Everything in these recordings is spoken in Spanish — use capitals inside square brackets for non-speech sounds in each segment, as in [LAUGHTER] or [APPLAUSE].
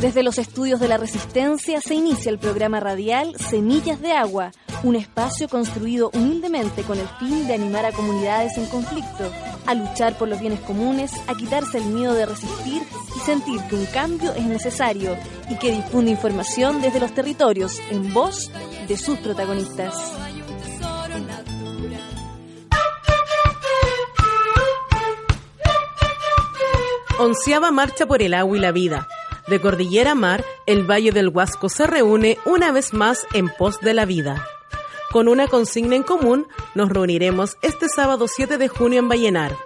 Desde los estudios de la Resistencia se inicia el programa radial Semillas de Agua, un espacio construido humildemente con el fin de animar a comunidades en conflicto, a luchar por los bienes comunes, a quitarse el miedo de resistir y sentir que un cambio es necesario y que difunde información desde los territorios en voz de sus protagonistas. Onceava Marcha por el Agua y la Vida. De Cordillera Mar, el Valle del Huasco se reúne una vez más en pos de la vida. Con una consigna en común, nos reuniremos este sábado 7 de junio en Vallenar.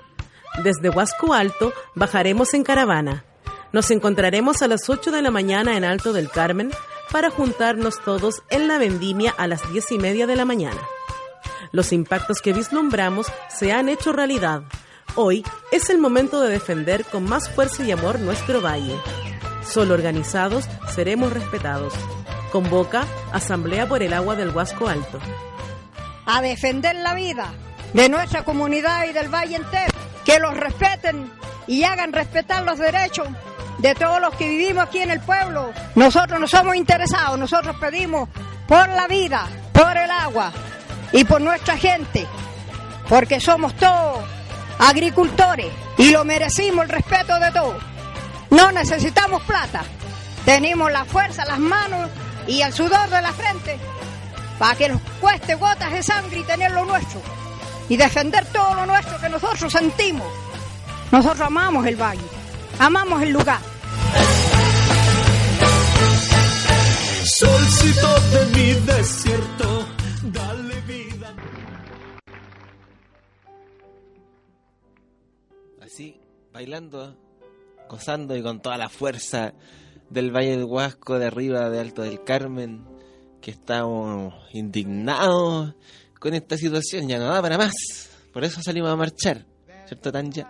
Desde Huasco Alto bajaremos en caravana. Nos encontraremos a las 8 de la mañana en Alto del Carmen para juntarnos todos en la vendimia a las 10 y media de la mañana. Los impactos que vislumbramos se han hecho realidad. Hoy es el momento de defender con más fuerza y amor nuestro valle. Solo organizados seremos respetados. Convoca Asamblea por el Agua del Huasco Alto. A defender la vida de nuestra comunidad y del valle entero. Que los respeten y hagan respetar los derechos de todos los que vivimos aquí en el pueblo. Nosotros no somos interesados, nosotros pedimos por la vida, por el agua y por nuestra gente, porque somos todos agricultores y lo merecimos el respeto de todos. No necesitamos plata, tenemos la fuerza, las manos y el sudor de la frente para que nos cueste gotas de sangre y tener lo nuestro y defender todo lo nuestro que nosotros sentimos. Nosotros amamos el valle, amamos el lugar. Solcito de mi desierto, dale vida. Así, bailando, gozando y con toda la fuerza del Valle del Huasco, de arriba, de Alto del Carmen, que estamos indignados con esta situación, ya no da para más. Por eso salimos a marchar, ¿cierto, Tanja?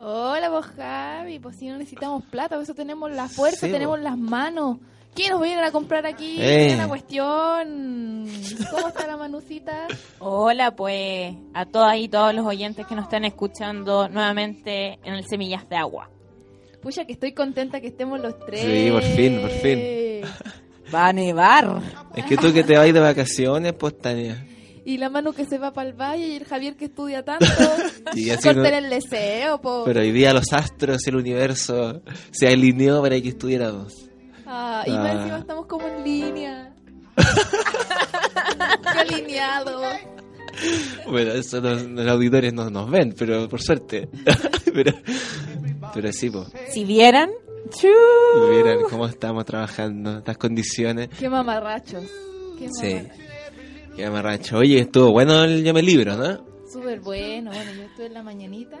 Hola, vos Javi, pues si no necesitamos plata, por eso tenemos la fuerza, Sí, tenemos vos. las manos. ¿Quién nos viene a comprar aquí? Eh. Una cuestión. ¿Cómo está la manucita? Hola, pues a todas y todos los oyentes que nos están escuchando nuevamente en el Semillas de Agua. Pucha, que estoy contenta que estemos los tres. Sí, por fin, por fin. Va a nevar. Es que tú que te vas de vacaciones, pues, Tania. Y la mano que se va para el valle y el Javier que estudia tanto. [LAUGHS] Y así Corten no- el deseo, po. Pero hoy día los astros, el universo, se alineó para que estuviéramos. Ah, y más Ah. encima estamos como en línea. [LAUGHS] Qué alineado. Bueno, eso no- los auditores no nos ven, pero por suerte. [LAUGHS] pero, pero sí, pues. Si vieran, cómo estamos trabajando, estas condiciones. Qué mamarrachos. Qué Sí. mamarrachos. Qué. Oye, estuvo bueno el Llame Libro, ¿no? Súper bueno. Bueno, yo estuve en la mañanita.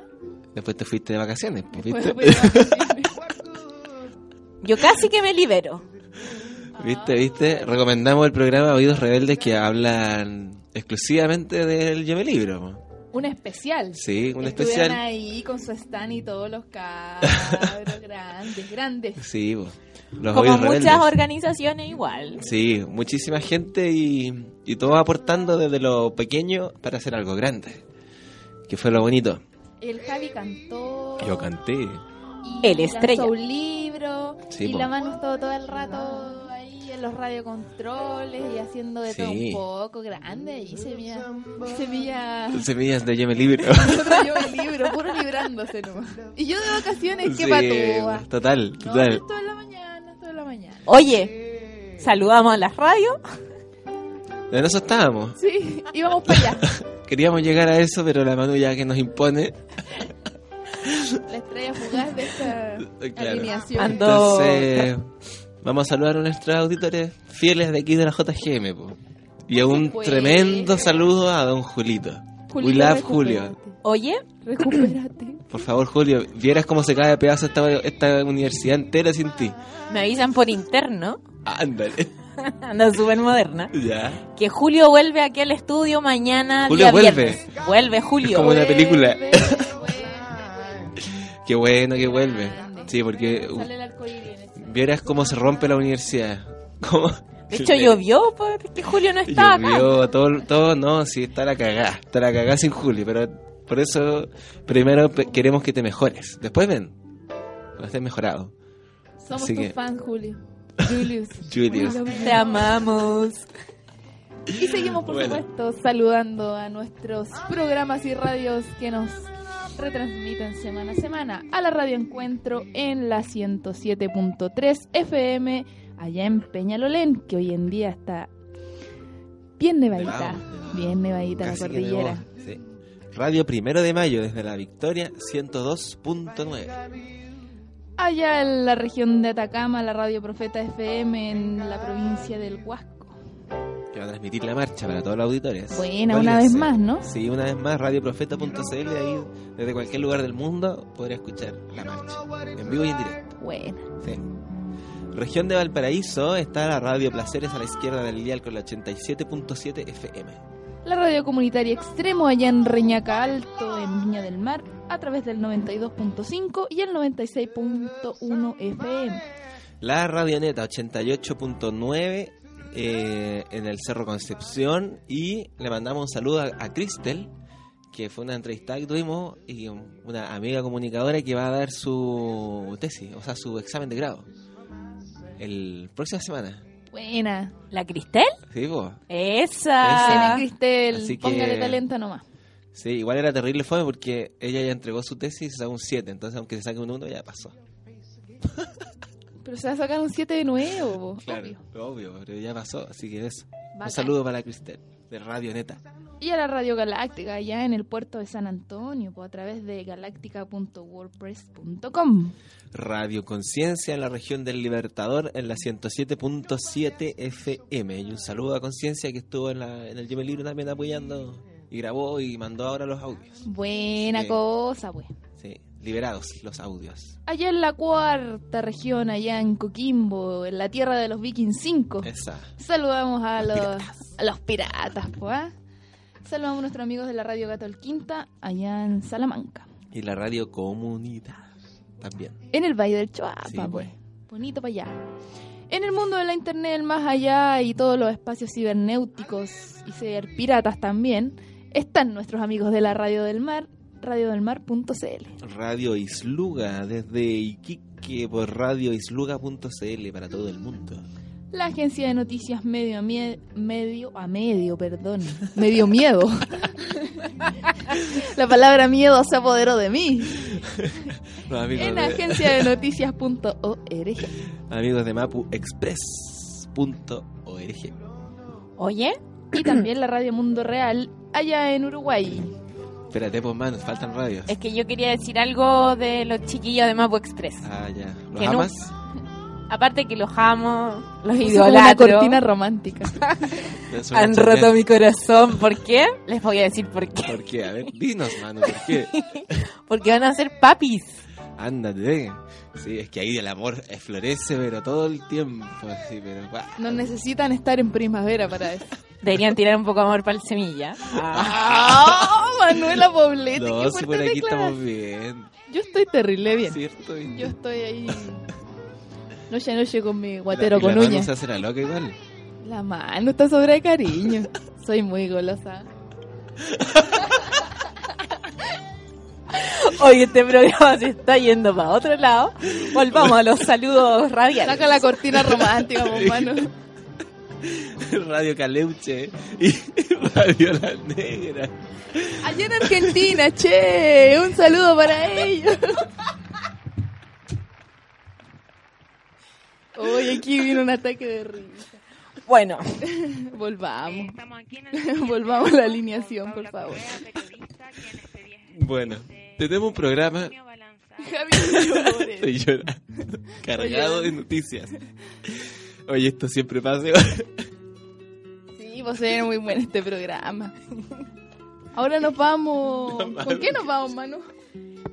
Después te fuiste de vacaciones, Después ¿viste? de vacaciones. [LAUGHS] Yo casi que me libero. ¿Viste, viste? Recomendamos el programa Oídos Rebeldes que hablan exclusivamente del Llame Libro. Un especial. Sí, un Estuvieron especial. ahí con su stand y todos los [LAUGHS] cabros grandes, grandes. Sí, los Como muchas Rebeldes. organizaciones igual. Sí, muchísima gente y, y todos aportando desde lo pequeño para hacer algo grande. Que fue lo bonito. El Javi cantó. Yo canté. y El estrella. lanzó un libro. Sí, y po. la mano estuvo todo el rato los radiocontroles y haciendo de todo Sí. un poco grande. Y semilla. Semilla. Semillas de Llame Libro. [LAUGHS] Nosotros yo el libro, puro librándose nomás. Y yo de vacaciones, qué Sí, patúa. total, No, total. estuve en la mañana, en la mañana. Oye, saludamos a las radios. En eso estábamos. Sí, íbamos para allá. [LAUGHS] Queríamos llegar a eso, pero la mano ya que nos impone. La estrella fugaz de esta Claro. alineación. Ando- Entonces, vamos a saludar a nuestros auditores fieles de aquí de la JGM. po. Y a un tremendo saludo a don Julito. We Julio, love. Julio. Oye, Recupérate. [LAUGHS] Por favor, Julio, vieras cómo se cae de pedazo esta, esta universidad entera sin ti. me avisan por interno, Ándale. [LAUGHS] anda súper moderna, Ya. que Julio vuelve aquí al estudio mañana Julio día vuelve. viernes. Vuelve Julio. como una película. Vuelve, [LAUGHS] Qué bueno que vuelve. Sí, porque Sale el. Vieras cómo se rompe la universidad. [LAUGHS] Cómo- De hecho, llovió porque Julio no estaba acá. Llovió, todo, todo, no, sí, está la cagá, está la cagá sin Julio, pero por eso primero queremos que te mejores. Después ven, cuando estés mejorado. Somos Así tus que- fans, Julio. [LAUGHS] Julius. Julius. Te amamos. Y seguimos, por Bueno. supuesto, saludando a nuestros programas y radios que nos retransmiten semana a semana. A la Radio Encuentro en la 107.3 FM, allá en Peñalolén, que hoy en día está bien nevadita. Bien nevadita la Casi cordillera. nevó, sí. Radio Primero de Mayo desde la Victoria 102.9. Allá en la región de Atacama, la Radio Profeta FM en la provincia del Huasco. Que va a transmitir la marcha para todos los auditores. Buena, una vez más, ¿no? Sí, una vez más, radioprofeta.cl, ahí desde cualquier lugar del mundo podrá escuchar la marcha. En vivo y en directo. Buena. Sí. Región de Valparaíso está la Radio Placeres a la izquierda del dial con la 87.7 FM. La radio comunitaria Extremo allá en Reñaca Alto, en Viña del Mar, a través del 92.5 y el 96.1 FM. La Radioneta 88.9 eh, en el Cerro Concepción y le mandamos un saludo a, a Cristel, que fue una entrevista que tuvimos y una amiga comunicadora que va a dar su tesis, o sea, su examen de grado. El próxima semana. Buena. ¿La Cristel? Sí, po. Esa. Tiene Cristel, póngale talento nomás. Sí, igual era terrible fue porque ella ya entregó su tesis y se sacó un 7, entonces aunque se saque un 1 ya pasó. [LAUGHS] Pero se va a sacar un 7 de nuevo, Claro, obvio. obvio, pero ya pasó, así que eso. Bacán. Un saludo para Cristel, de Radio Neta. Y a la Radio Galáctica, allá en el puerto de San Antonio, a través de galáctica.wordpress.com. Radio Conciencia en la región del Libertador en la 107.7 FM. Y un saludo a Conciencia que estuvo en, la, en el Yo Me Libro también apoyando y grabó y mandó ahora los audios. Buena Sí. cosa, pues. Liberados los audios. Allá en la cuarta región, allá en Coquimbo, en la tierra de los Vikings 5. Esa. Saludamos a los, a los piratas, pues. Saludamos a nuestros amigos de la Radio Gatol Quinta, allá en Salamanca. Y la Radio Comunidad también. En el Valle del Choapa, Sí, pues. Bonito para allá. En el mundo de la internet, el más allá y todos los espacios cibernéuticos y ser piratas también, están nuestros amigos de la Radio del Mar, radiodelmar.cl. Radio Isluga desde Iquique por radioisluga.cl para todo el mundo. La agencia de noticias medio a mie- medio a medio, perdón, medio miedo. La palabra miedo se apoderó de mí. Amigos, En de, agencia de noticias.org. amigos de mapuexpress.org. Oye, Y también la Radio Mundo Real, allá en Uruguay. Espérate, pues, man, faltan radios. es que yo quería decir algo de los chiquillos de Mapo Express. Ah, ya. ¿Los Que no- amas? [LAUGHS] Aparte que los amo, los Puso como una idolatro. cortina romántica. [LAUGHS] Han roto mi corazón. ¿Por qué? Les voy a decir por qué. ¿Por qué? A ver, dinos, mano, ¿por qué? [LAUGHS] Porque van a ser papis. Ándate. Sí, es que ahí el amor florece, pero todo el tiempo. Sí, pero. No necesitan estar en primavera para eso. Deberían tirar un poco de amor para el semilla. ¡Ah! [LAUGHS] Manuela Poblete, No, qué si por aquí estamos bien. Yo estoy terrible bien. Yo estoy ahí noche a noche con mi la- guatero y con la uñas. se hace la loca igual. La mano está sobre de cariño. Soy muy golosa. [LAUGHS] Hoy este programa se está yendo para otro lado. Volvamos a los saludos [LAUGHS] radiales. Saca la cortina romántica, pues, mano. [LAUGHS] Radio Caleuche [LAUGHS] y Radio La Negra. Allá en Argentina, che. Un saludo para ellos. Hoy aquí vino un ataque de risa. Bueno, [LAUGHS] Volvamos. Volvamos a la alineación, por favor. Bueno, tenemos un programa. Estoy llorando. Cargado de noticias. Oye, esto siempre pasa. Sí, pues muy bueno este programa. Ahora nos vamos. [LAUGHS] ¿Con qué nos vamos, mano?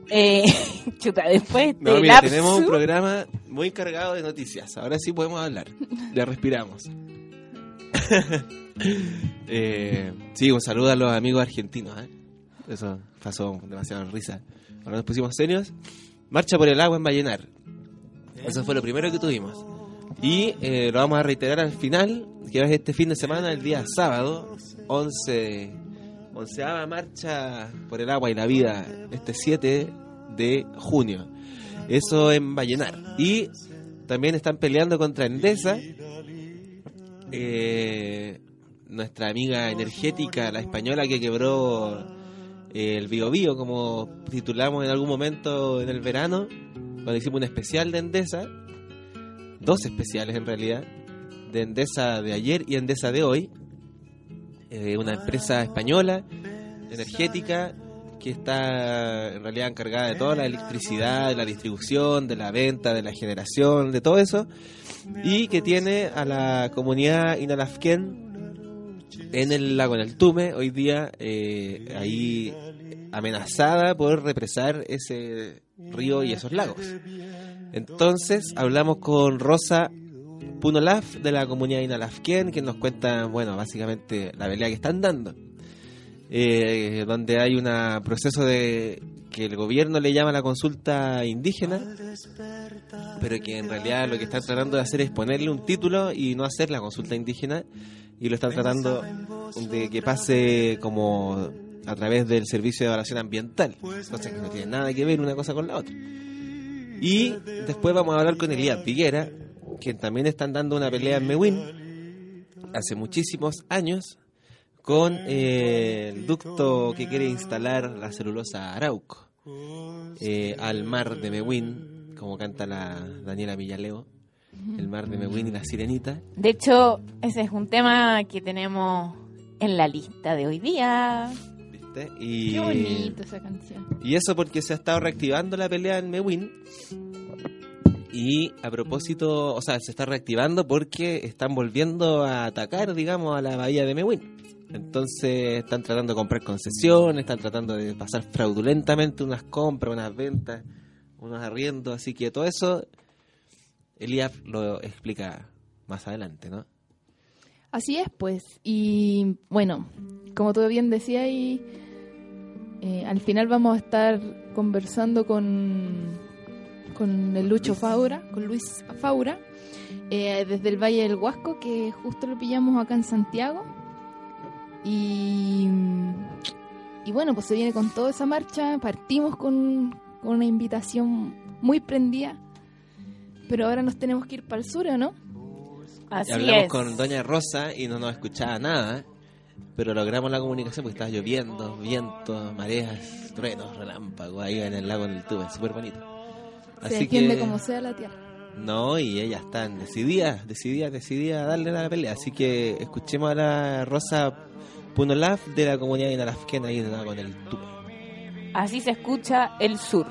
eh, [LAUGHS] chuta, después de No, mira, lapsus, tenemos un programa muy cargado de noticias. Ahora sí podemos hablar. Ya respiramos. [LAUGHS] eh, sí, un saludo a los amigos argentinos. ¿eh? Eso pasó demasiado risa. Ahora nos pusimos serios. Marcha por el agua en Vallenar. Eso fue lo primero que tuvimos. Y eh, lo vamos a reiterar al final, que es este fin de semana, el día sábado, 11, onceava marcha por el agua y la vida, este 7 de junio. Eso en Vallenar. Y también están peleando contra Endesa. Eh, nuestra amiga energética, la española que quebró eh, el Bio Bio, como titulamos en algún momento en el verano, cuando hicimos un especial de Endesa, dos especiales en realidad, de Endesa de ayer y Endesa de hoy, eh, una empresa española energética que está en realidad encargada de toda la electricidad, de la distribución, de la venta, de la generación, de todo eso, y que tiene a la comunidad inalafquén en el lago, en el Tume, hoy día eh, ahí amenazada por represar ese río y esos lagos. Entonces hablamos con Rosa Punolaf de la comunidad Inalafquén, que nos cuenta, bueno, básicamente la pelea que están dando. Eh, donde hay un proceso de que el gobierno le llama la consulta indígena, pero que en realidad lo que están tratando de hacer es ponerle un título y no hacer la consulta indígena, y lo están tratando de que pase como a través del servicio de evaluación ambiental, cosa que no tiene nada que ver una cosa con la otra. Y después vamos a hablar con Elías Piguera, que también están dando una pelea en Mewin hace muchísimos años con eh, el ducto que quiere instalar la celulosa Arauco eh, al mar de Mewin, como canta la Daniela Villaleo, el mar de Mewin y la sirenita. De hecho, ese es un tema que tenemos en la lista de hoy día. ¿Viste? Y, Qué bonita esa canción. y eso porque se ha estado reactivando la pelea en Mewin. Y a propósito, o sea, se está reactivando porque están volviendo a atacar, digamos, a la bahía de Mewin. Entonces están tratando de comprar concesiones, están tratando de pasar fraudulentamente unas compras, unas ventas, unos arriendos, así que todo eso Elías lo explica más adelante, ¿no? Así es, pues. Y bueno, como tú bien decías, y, eh, al final vamos a estar conversando con, con el Lucho Faura, con Luis Faura, eh, desde el Valle del Huasco, que justo lo pillamos acá en Santiago. Y, y bueno, pues se viene con toda esa marcha. Partimos con, con una invitación muy prendida. Pero ahora nos tenemos que ir para el sur, ¿o no? Así Y hablamos es. con Doña Rosa y no nos escuchaba nada, pero logramos la comunicación porque estaba lloviendo, viento, mareas, truenos, relámpagos ahí en el lago en el tubo, súper bonito. Se defiende como sea la tierra. No, y ellas están decididas, decididas, decididas a darle la pelea. Así que escuchemos a la Rosa Punolaf de la comunidad inalafquena ahí en el lago en el tubo. Así se escucha el sur.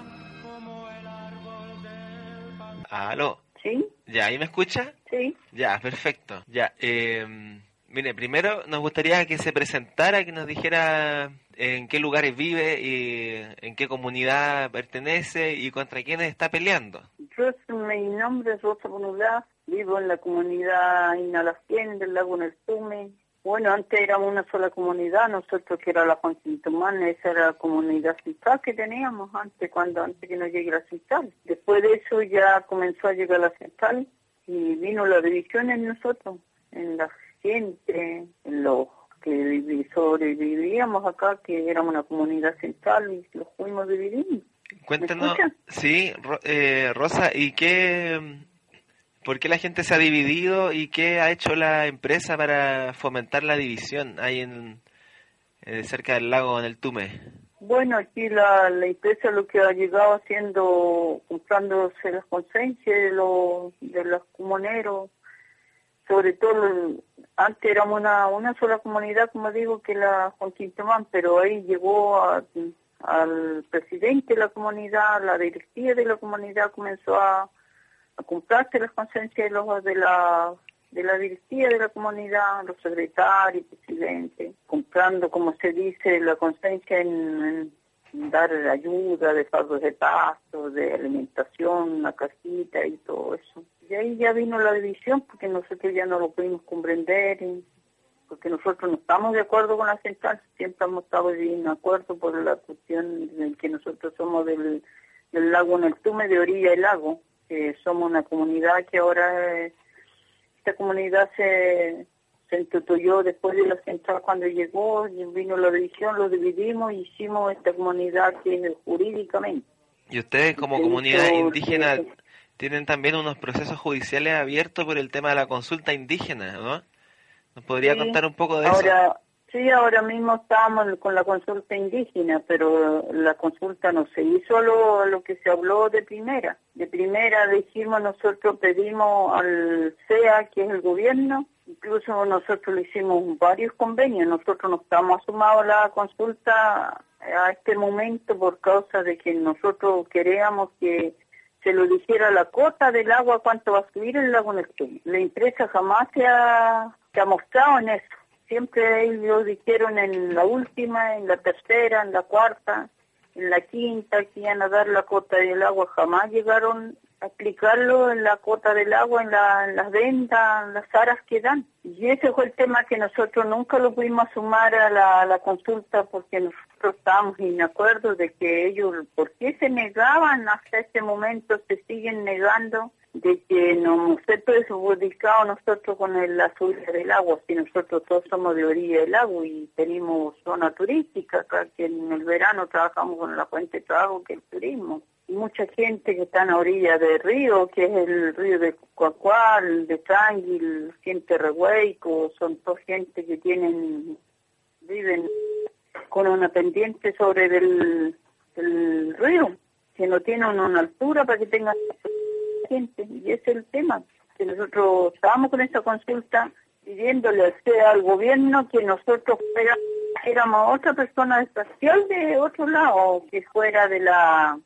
Aló, ¿Sí? ¿ya ahí me escucha? Sí. Ya, perfecto. Ya, eh, mire, primero nos gustaría que se presentara, que nos dijera en qué lugares vive y en qué comunidad pertenece y contra quiénes está peleando. Yo, mi nombre es Rosa Bonulá, vivo en la comunidad Inalafquén del lago Nertume. Bueno, antes éramos una sola comunidad, nosotros que era la Juan Quintomán, esa era la comunidad central que teníamos antes, cuando antes que no llegue la central. Después de eso ya comenzó a llegar la central y vino la división en nosotros, en la gente, en los que sobrevivíamos acá, que éramos una comunidad central y los fuimos dividiendo. Cuéntanos, sí, eh, Rosa, ¿y qué, por qué la gente se ha dividido y qué ha hecho la empresa para fomentar la división ahí en, eh, cerca del lago en el Tume? Bueno, aquí la, la empresa lo que ha llegado haciendo, comprándose las conciencias de los, de los comuneros, sobre todo, antes éramos una, una sola comunidad, como digo, que la Juan pero ahí llegó al presidente de la comunidad, la directiva de la comunidad comenzó a, a comprarse las conciencias de, los, de la de la directiva de la comunidad, los secretarios, presidentes, comprando, como se dice, la conciencia en, dar ayuda de pagos de pasto, de alimentación, una casita y todo eso. Y ahí ya vino la división porque nosotros ya no lo pudimos comprender, y- porque nosotros no estamos de acuerdo con la central, siempre hemos estado de acuerdo por la cuestión de que nosotros somos del, del lago Neltume, de orilla del lago, que somos una comunidad que ahora... eh, esta comunidad se, se instituyó después de la central cuando llegó, vino la división, lo dividimos y hicimos esta comunidad que es jurídicamente. ¿Y ustedes como comunidad indígena tienen también unos procesos judiciales abiertos por el tema de la consulta indígena, ¿no? ¿Nos podría contar un poco de ahora, eso? Sí, ahora mismo estamos con la consulta indígena, pero la consulta no se hizo lo, lo que se habló de primera. De primera dijimos, nosotros pedimos al CEA, que es el gobierno, incluso nosotros le hicimos varios convenios, nosotros no estamos sumados a la consulta a este momento por causa de que nosotros queríamos que se lo dijera la cota del agua, cuánto va a subir el lago Neptuno. La empresa jamás se ha, mostrado en eso siempre ellos dijeron en la última, en la tercera, en la cuarta, en la quinta, que iban a dar la cota del agua, jamás llegaron aplicarlo en la cota del agua, en, las ventas, en las aras que dan. Y ese fue el tema que nosotros nunca lo pudimos sumar a la, la consulta porque nosotros estábamos en acuerdo de que ellos, ¿por qué se negaban hasta este momento? Se siguen negando de que no se perjudicado nosotros con el, la subida del agua, si nosotros todos somos de orilla del agua y tenemos zona turística acá, que en el verano trabajamos con la fuente de trabajo que el turismo. Mucha gente que está en la orilla del río, que es el río de Cuacual, de Tranguil, gente Rehueico, son toda gente que tienen, viven con una pendiente sobre del río, que no tienen una altura para que tengan gente. Y ese es el tema, que nosotros estábamos con esta consulta pidiéndole al gobierno que nosotros éramos otra persona espacial de otro lado, que fuera de la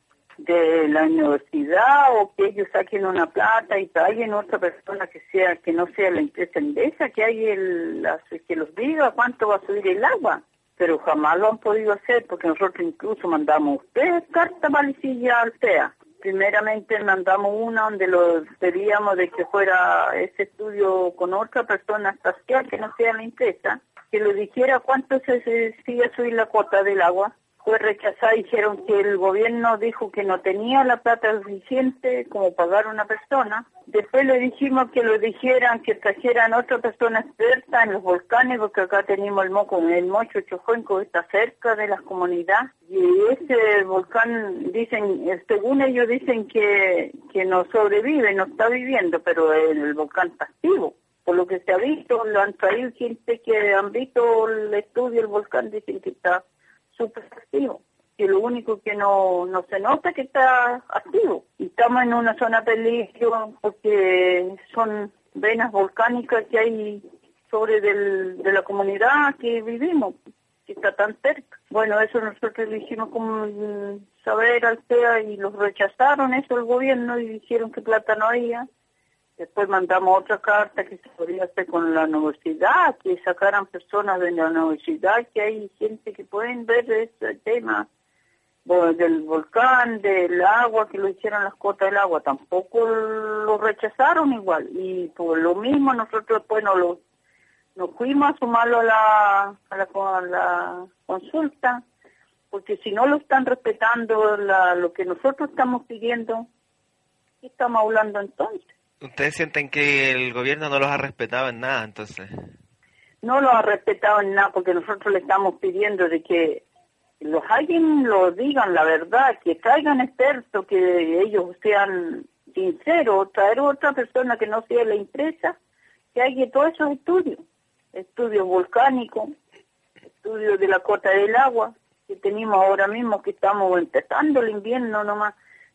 de la universidad o que ellos saquen una plata y traigan otra persona que sea que no sea la empresa endesa, que hay el, que los diga cuánto va a subir el agua. Pero jamás lo han podido hacer porque nosotros incluso mandamos tres cartas valicillas al CEA primeramente mandamos una donde lo pedíamos de que fuera ese estudio con otra persona espacial que no sea la empresa, que le dijera cuánto se sigue subir la cuota del agua fue rechazada. Dijeron que el gobierno dijo que no tenía la plata suficiente como pagar una persona. Después le dijimos que lo dijeran, que trajeran otra persona experta en los volcanes, porque acá tenemos el moco, el Mocho Chojoinco está cerca de la comunidad. Y ese volcán, dicen, según ellos dicen que, que no sobrevive, no está viviendo, pero el, volcán está activo por lo que se ha visto, lo han traído gente que han visto el estudio del volcán, dicen que está súper. Y lo único que no, no se nota es que está activo. Y estamos en una zona peligro porque son venas volcánicas que hay sobre del, de la comunidad que vivimos, que está tan cerca. Bueno, eso nosotros le hicimos como saber al y los rechazaron eso el gobierno y dijeron que plata no había. Después mandamos otra carta que se podría hacer con la universidad, que sacaran personas de la universidad, que hay gente que pueden ver ese tema del volcán, del agua, que lo hicieran las cotas del agua. Tampoco lo rechazaron igual. Y por lo mismo nosotros después nos, lo, nos fuimos a sumarlo a la, a la, consulta, porque si no lo están respetando lo que nosotros estamos pidiendo, ¿qué estamos hablando entonces? ¿Ustedes sienten que el gobierno no los ha respetado en nada, entonces? No los ha respetado en nada porque nosotros le estamos pidiendo de que los alguien lo digan la verdad, que traigan expertos, que ellos sean sinceros, traer otra persona que no sea la empresa, que haya todos esos estudios, estudios volcánicos, estudios de la cota del agua, que tenemos ahora mismo que estamos empezando el invierno nomás,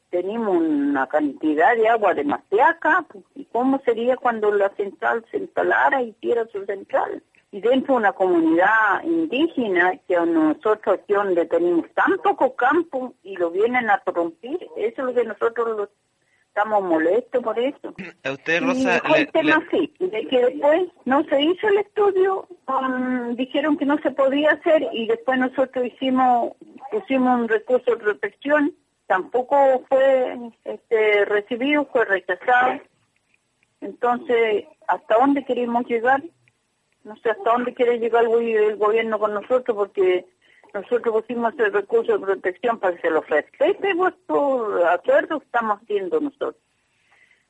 tenemos una cantidad de agua demasiada acá, pues, ¿y cómo sería cuando la central se instalara y hiciera su central? Y dentro de una comunidad indígena, que nosotros aquí donde tenemos tan poco campo y lo vienen a corrompir, eso es lo que nosotros estamos molestos por eso. A usted, Rosa, y el tema así, de que después no se hizo el estudio, um, dijeron que no se podía hacer y después nosotros hicimos, pusimos un recurso de protección tampoco fue este, recibido, fue rechazado. Entonces, ¿hasta dónde queremos llegar? No sé hasta dónde quiere llegar el, gobierno con nosotros, porque nosotros pusimos el recurso de protección para que se lo respete vuestro acuerdo estamos haciendo nosotros.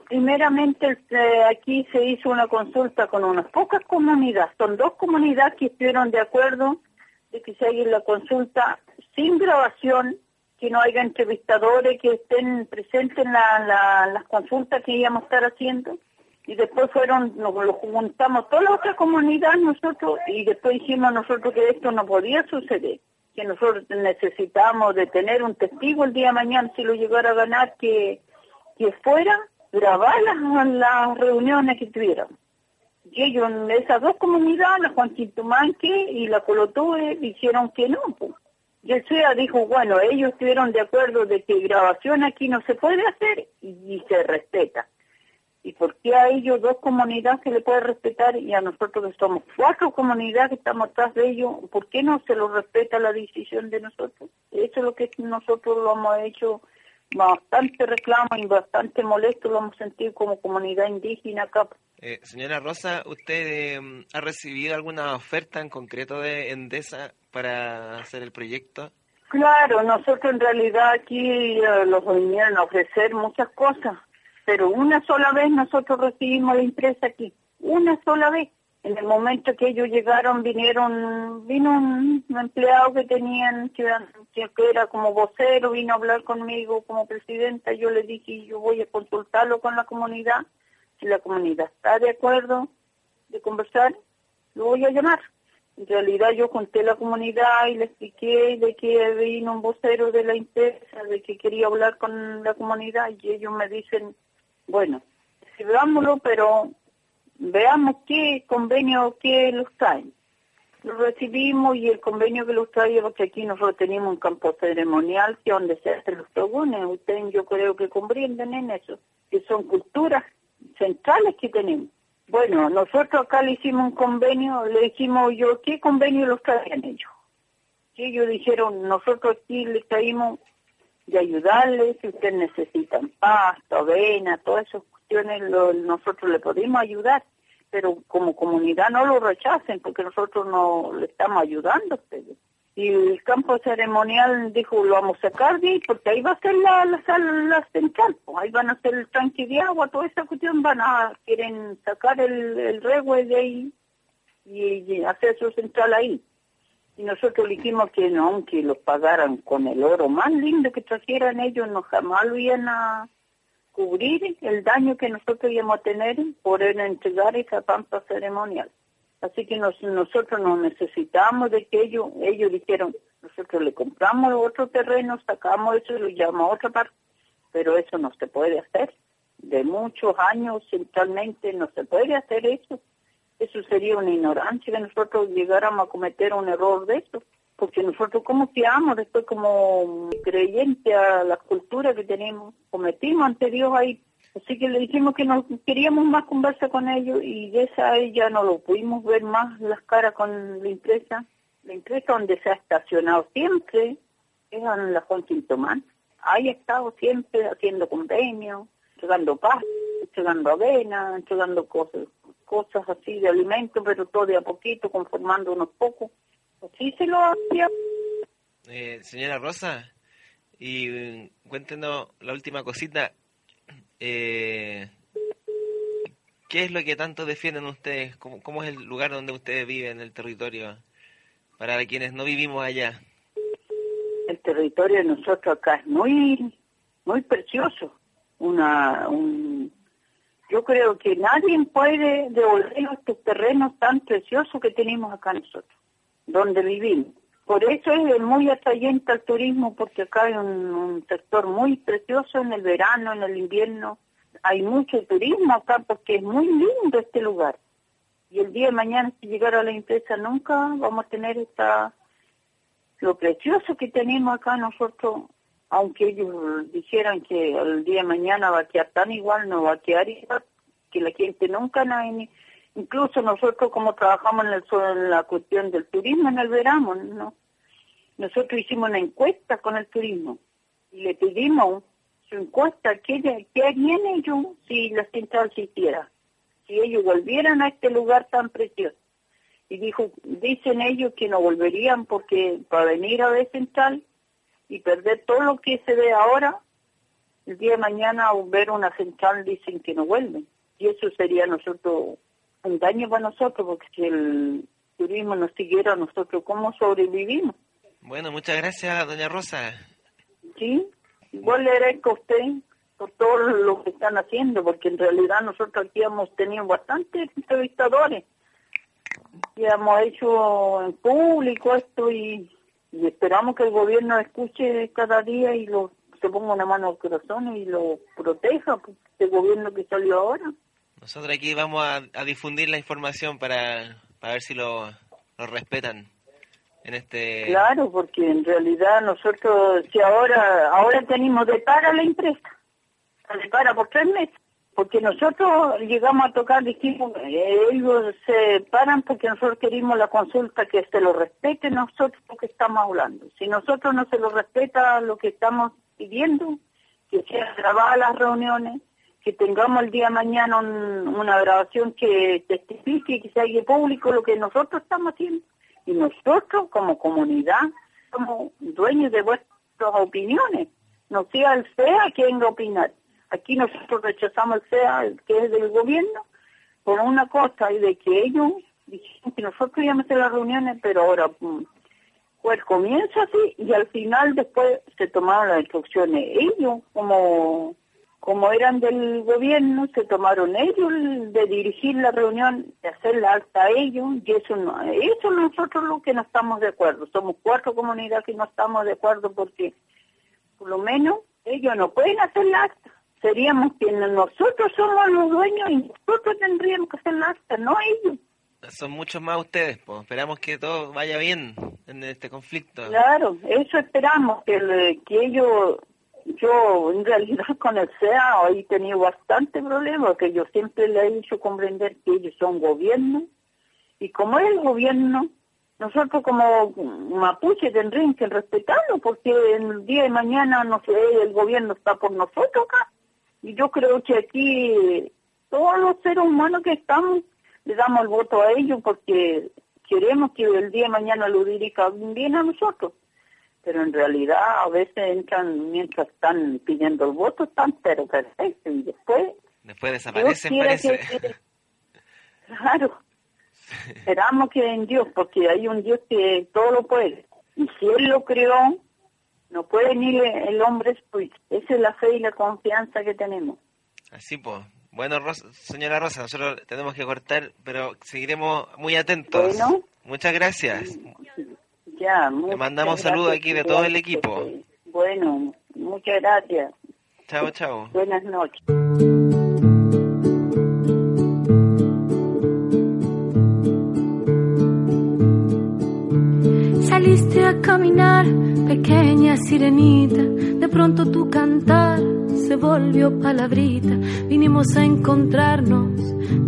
Primeramente, este, aquí se hizo una consulta con unas pocas comunidades. Son dos comunidades que estuvieron de acuerdo de que se haga la consulta sin grabación que no haya entrevistadores que estén presentes en la, las consultas que íbamos a estar haciendo. Y después fueron, nos lo juntamos toda la otra comunidad nosotros y después dijimos nosotros que esto no podía suceder, que nosotros necesitábamos de tener un testigo el día de mañana si lo llegara a ganar que, que fuera grabar las, las reuniones que tuvieran. Y ellos esas dos comunidades, la Juan Manque y la Colotue, dijeron que no. Pues. Y el dijo, bueno, ellos estuvieron de acuerdo de que grabación aquí no se puede hacer y, se respeta. ¿Y por qué a ellos dos comunidades se le puede respetar y a nosotros que somos cuatro comunidades que estamos atrás de ellos, ¿por qué no se lo respeta la decisión de nosotros? Eso es lo que nosotros lo hemos hecho bastante reclamo y bastante molesto lo hemos sentido como comunidad indígena acá. Eh, señora Rosa, ¿usted eh, ha recibido alguna oferta en concreto de Endesa para hacer el proyecto? Claro, nosotros en realidad aquí eh, nos vinieron a ofrecer muchas cosas, pero una sola vez nosotros recibimos la empresa aquí, una sola vez. En el momento que ellos llegaron, vinieron, vino un, empleado que tenían, que, era como vocero, vino a hablar conmigo como presidenta. Yo le dije, yo voy a consultarlo con la comunidad. Si la comunidad está de acuerdo de conversar, lo voy a llamar. En realidad yo conté la comunidad y le expliqué de que vino un vocero de la empresa, de que quería hablar con la comunidad y ellos me dicen, bueno, veámoslo, pero veamos qué convenio que los traen. Lo recibimos y el convenio que los trae, porque aquí nosotros tenemos un campo ceremonial que donde se hacen los togones, ustedes yo creo que comprenden en eso, que son culturas centrales que tenemos. Bueno, nosotros acá le hicimos un convenio, le dijimos yo, ¿qué convenio los traen ellos? Y ellos dijeron, nosotros aquí les traímos de ayudarles, si ustedes necesitan pasta, avena, todas esas nosotros le podemos ayudar, pero como comunidad no lo rechacen porque nosotros no le estamos ayudando a ustedes. Y el campo ceremonial dijo, lo vamos a sacar de ahí porque ahí va a ser la, la, central, pues, ahí van a hacer el tanque de agua, toda esa cuestión, van a, quieren sacar el, el de ahí y, hacer su central ahí. Y nosotros dijimos que no, aunque lo pagaran con el oro más lindo que trajeran ellos, no jamás lo iban a, cubrir el daño que nosotros íbamos a tener por entregar esa pampa ceremonial. Así que nosotros no necesitamos de que ellos, ellos dijeron, nosotros le compramos otro terreno, sacamos eso y lo llamamos a otra parte, pero eso no se puede hacer. De muchos años centralmente no se puede hacer eso. Eso sería una ignorancia que nosotros llegáramos a cometer un error de eso porque nosotros como fiamos después como creyente a la cultura que tenemos, cometimos ante Dios ahí. Así que le dijimos que no queríamos más conversa con ellos y de esa ya no lo pudimos ver más las caras con la empresa. La empresa donde se ha estacionado siempre es en la Juan Quintomán. Ahí ha estado siempre haciendo convenios, entregando paz, entregando avena, entregando cosas, cosas así de alimentos, pero todo de a poquito, conformando unos pocos. Sí se lo hacía. Eh, señora Rosa, y mm, cuéntenos la última cosita. Eh, ¿Qué es lo que tanto defienden ustedes? ¿Cómo, ¿Cómo, es el lugar donde ustedes viven, en el territorio, para quienes no vivimos allá? El territorio de nosotros acá es muy, muy precioso. Una, un, yo creo que nadie puede devolver estos terrenos tan preciosos que tenemos acá nosotros donde vivimos. Por eso es muy atrayente al turismo, porque acá hay un, sector muy precioso en el verano, en el invierno. Hay mucho turismo acá porque es muy lindo este lugar. Y el día de mañana, si llegara la empresa, nunca vamos a tener esta lo precioso que tenemos acá nosotros, aunque ellos dijeran que el día de mañana va a quedar tan igual, no va a quedar igual, que la gente nunca ni Incluso nosotros como trabajamos en, el, en la cuestión del turismo en el verano, ¿no? Nosotros hicimos una encuesta con el turismo y le pedimos su encuesta, ¿qué, qué harían ellos si la central se hiciera? Si ellos volvieran a este lugar tan precioso. Y dijo, dicen ellos que no volverían porque para venir a ver central y perder todo lo que se ve ahora, el día de mañana ver una central dicen que no vuelven. Y eso sería nosotros un daño para nosotros, porque si el turismo nos siguiera, nosotros cómo sobrevivimos. Bueno, muchas gracias, doña Rosa. Sí, igual le agradezco a usted por todo lo que están haciendo, porque en realidad nosotros aquí hemos tenido bastantes entrevistadores y hemos hecho en público esto y, y esperamos que el gobierno escuche cada día y lo se ponga una mano al corazón y lo proteja, pues, este gobierno que salió ahora. Nosotros aquí vamos a, a difundir la información para, para ver si lo, respetan en este... Claro, porque en realidad nosotros, si ahora, ahora tenemos de para la empresa, de para por tres meses, porque nosotros llegamos a tocar, dijimos, eh, ellos se paran porque nosotros queremos la consulta que se lo respete nosotros lo que estamos hablando. Si nosotros no se lo respeta lo que estamos pidiendo, que sean grabadas las reuniones, que tengamos el día de mañana un- una grabación que testifique, que se haga público lo que nosotros estamos haciendo. Y nosotros como comunidad somos dueños de vuestras opiniones. No sea el CEA quien opinar. Aquí nosotros rechazamos el CEA, que es del gobierno, por una cosa y de que ellos dijeron que nosotros íbamos a hacer las reuniones, pero ahora mm, pues comienza así y al final después se tomaron las instrucciones ellos como como eran del gobierno se tomaron ellos el de dirigir la reunión de hacer la acta a ellos y eso no eso nosotros lo que no estamos de acuerdo. Somos cuatro comunidades que no estamos de acuerdo porque por lo menos ellos no pueden hacer la acta. Seríamos quienes nosotros somos los dueños y nosotros tendríamos que hacer la acta no ellos. Son muchos más ustedes, pues esperamos que todo vaya bien en este conflicto. Claro, eso esperamos, que, que ellos, yo en realidad con el SEA he tenido bastante problemas, que yo siempre le he hecho comprender que ellos son gobierno, y como es el gobierno, nosotros como mapuche tendríamos que respetarlo, porque el día de mañana, no sé, el gobierno está por nosotros acá, y yo creo que aquí todos los seres humanos que estamos, le damos el voto a ellos porque queremos que el día de mañana lo dirijan bien a nosotros. Pero en realidad a veces entran mientras están pidiendo el voto, están pero perfectos y después Después desaparecen, parece. que- Claro. [LAUGHS] Esperamos que en Dios, porque hay un Dios que todo lo puede. Y si Él lo creó, no puede ni el hombre pues Esa es la fe y la confianza que tenemos. Así pues. Bueno, Rosa- señora Rosa, nosotros tenemos que cortar, pero seguiremos muy atentos. Bueno. Muchas gracias. Ya, Le mandamos saludos aquí de todo el equipo. Bueno, muchas gracias. Chao, chao. Buenas noches. Saliste a caminar, pequeña sirenita, de pronto tu cantar se volvió palabrita. Vinimos a encontrarnos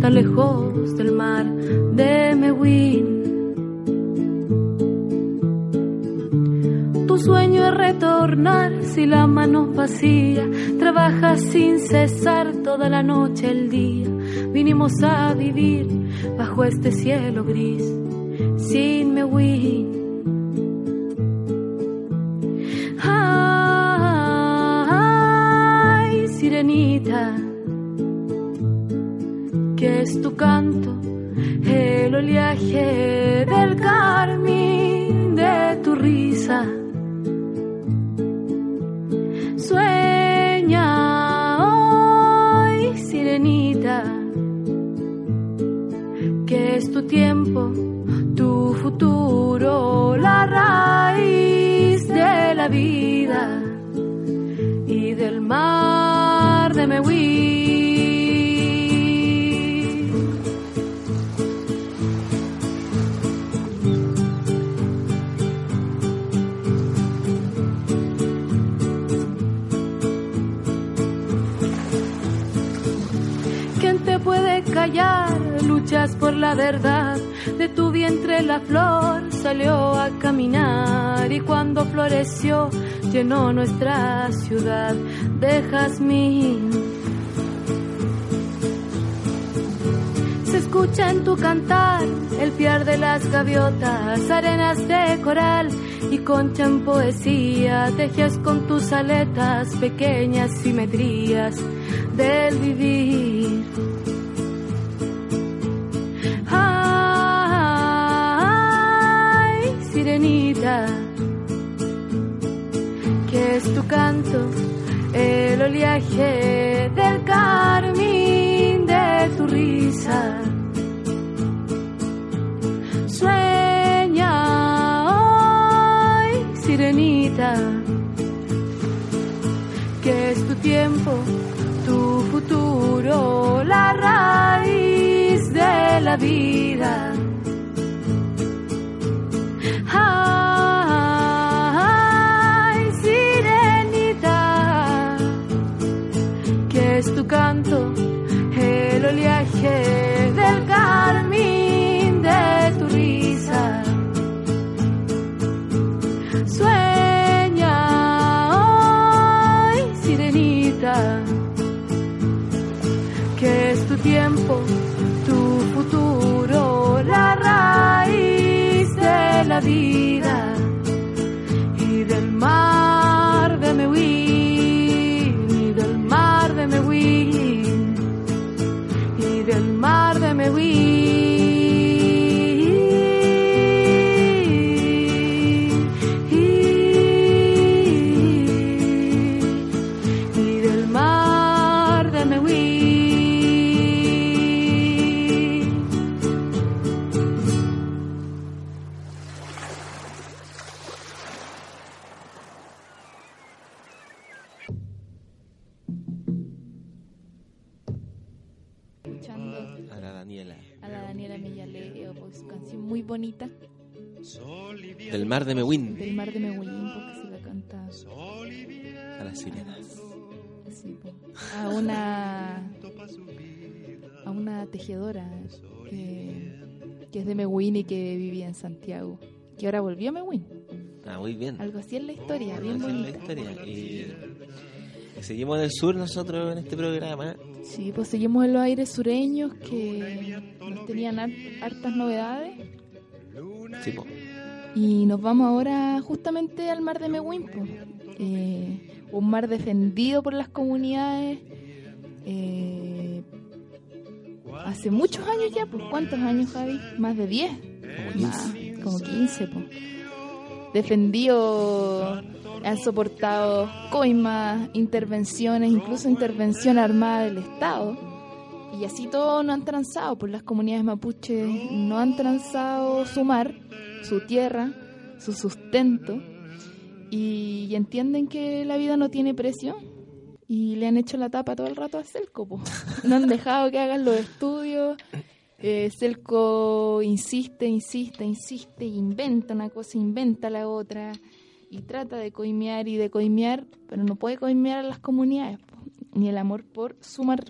tan lejos del mar de Mewin. Sueño es retornar si la mano vacía, trabajas sin cesar toda la noche, el día. Vinimos a vivir bajo este cielo gris, sin Mewin. Ay, sirenita, que es tu canto, el oleaje del carmín de tu risa. De Mewi. ¿Quién te puede callar? Luchas por la verdad. De tu vientre la flor salió a caminar y cuando floreció llenó nuestra ciudad de jazmín. Escucha en tu cantar el piar de las gaviotas, arenas de coral y concha en poesía. Tejes con tus aletas pequeñas simetrías del vivir. Ay, sirenita, que es tu canto oleaje del carmín de tu risa. Muy bonita Del mar de Mewin. del mar de Mehuín, porque se la canta A las sirenas. a una a una tejedora que es de Mehuín y que vivía en Santiago, que ahora volvió a Mehuín. Ah, muy bien. Algo así es la historia, bien Así es la bonita. historia. Y, y seguimos en el sur nosotros en este programa. Sí, pues seguimos en los aires sureños que nos tenían har- hartas novedades. Sí, po. Y nos vamos ahora justamente al mar de Mehuín, po. Eh, un mar defendido por las comunidades. eh, hace muchos años ya, pues ¿cuántos años, Javi? Más de 10. Como Más, como 15, po. Defendido, han soportado coimas, intervenciones, incluso intervención armada del Estado. Y así todo no han transado, pues las comunidades mapuches no han transado su mar, su tierra, su sustento, y, entienden que la vida no tiene precio y le han hecho la tapa todo el rato a Celco. po. No han dejado que hagan los estudios. Eh, Celco insiste, insiste, insiste, inventa una cosa, inventa la otra y trata de coimear y de coimear, pero no puede coimear a las comunidades, po, ni el amor por su mar.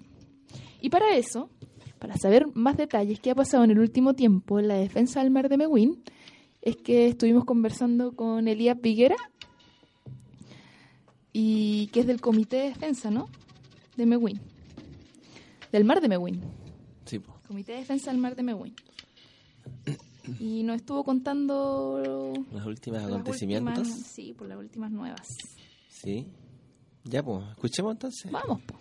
Y para eso, para saber más detalles qué ha pasado en el último tiempo en la defensa del mar de Mehuín, es que estuvimos conversando con Elías Viguera, y que es del Comité de Defensa, ¿no? De Mehuín. Del mar de Mehuín. Sí, po. Comité de Defensa del mar de Mehuín. Y nos estuvo contando Los últimos las acontecimientos. últimas- sí, por las últimas nuevas. Sí. Ya, pues, escuchemos entonces. Vamos, po.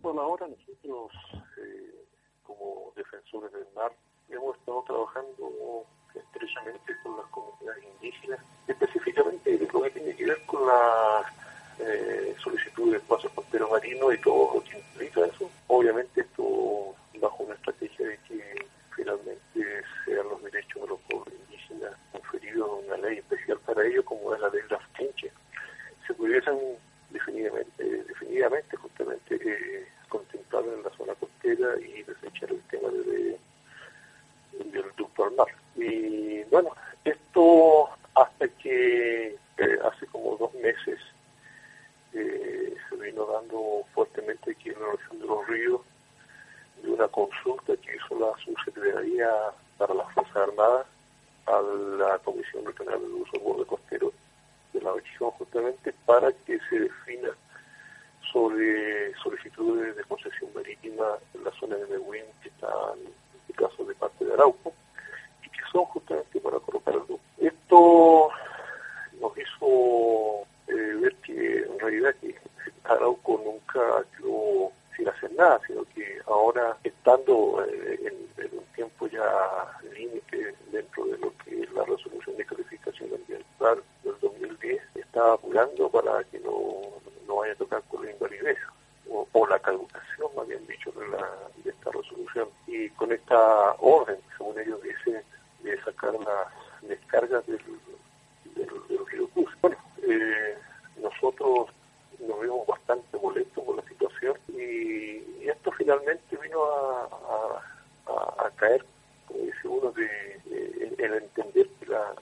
Por ahora nosotros, eh, como defensores del mar, hemos estado trabajando estrechamente con las comunidades indígenas, específicamente lo que tiene que ver con la eh, solicitud de espacio costero marino y todo lo que implica eso. Obviamente esto bajo una estrategia de que finalmente sean los derechos de los pueblos indígenas conferidos una ley especial para ello, como es la ley Graf Tinche, se pudiesen definitivamente, definitivamente justamente eh, contemplar en la zona costera y desechar el tema de, del ducto al mar. Y bueno, esto hasta que eh, hace como dos meses eh, se vino dando fuertemente aquí en la región de los ríos de una consulta que hizo la subsecretaría para las Fuerzas Armadas a la Comisión Regional del Uso del Borde Costero para que se defina sobre solicitudes de concesión marítima en la zona de Mehuín que están en este caso de parte de Arauco y que son justamente para colocar el ducto. Esto nos hizo eh, ver que en realidad que Arauco nunca quedó sin hacer nada, sino que ahora estando eh, en, en un tiempo ya límite dentro de lo que es la resolución de calificación ambiental del 2010, está apurando para que no, no vaya a tocar con la invalidez o, o la caducación, más bien dicho, de, la, de esta resolución. Y con esta orden, según ellos dicen, de sacar las descargas del, del, del río Cruz. Bueno, eh, nosotros nos vimos bastante molestos por la situación y, esto finalmente vino a, a, caer, como dice uno, de, en entender que la,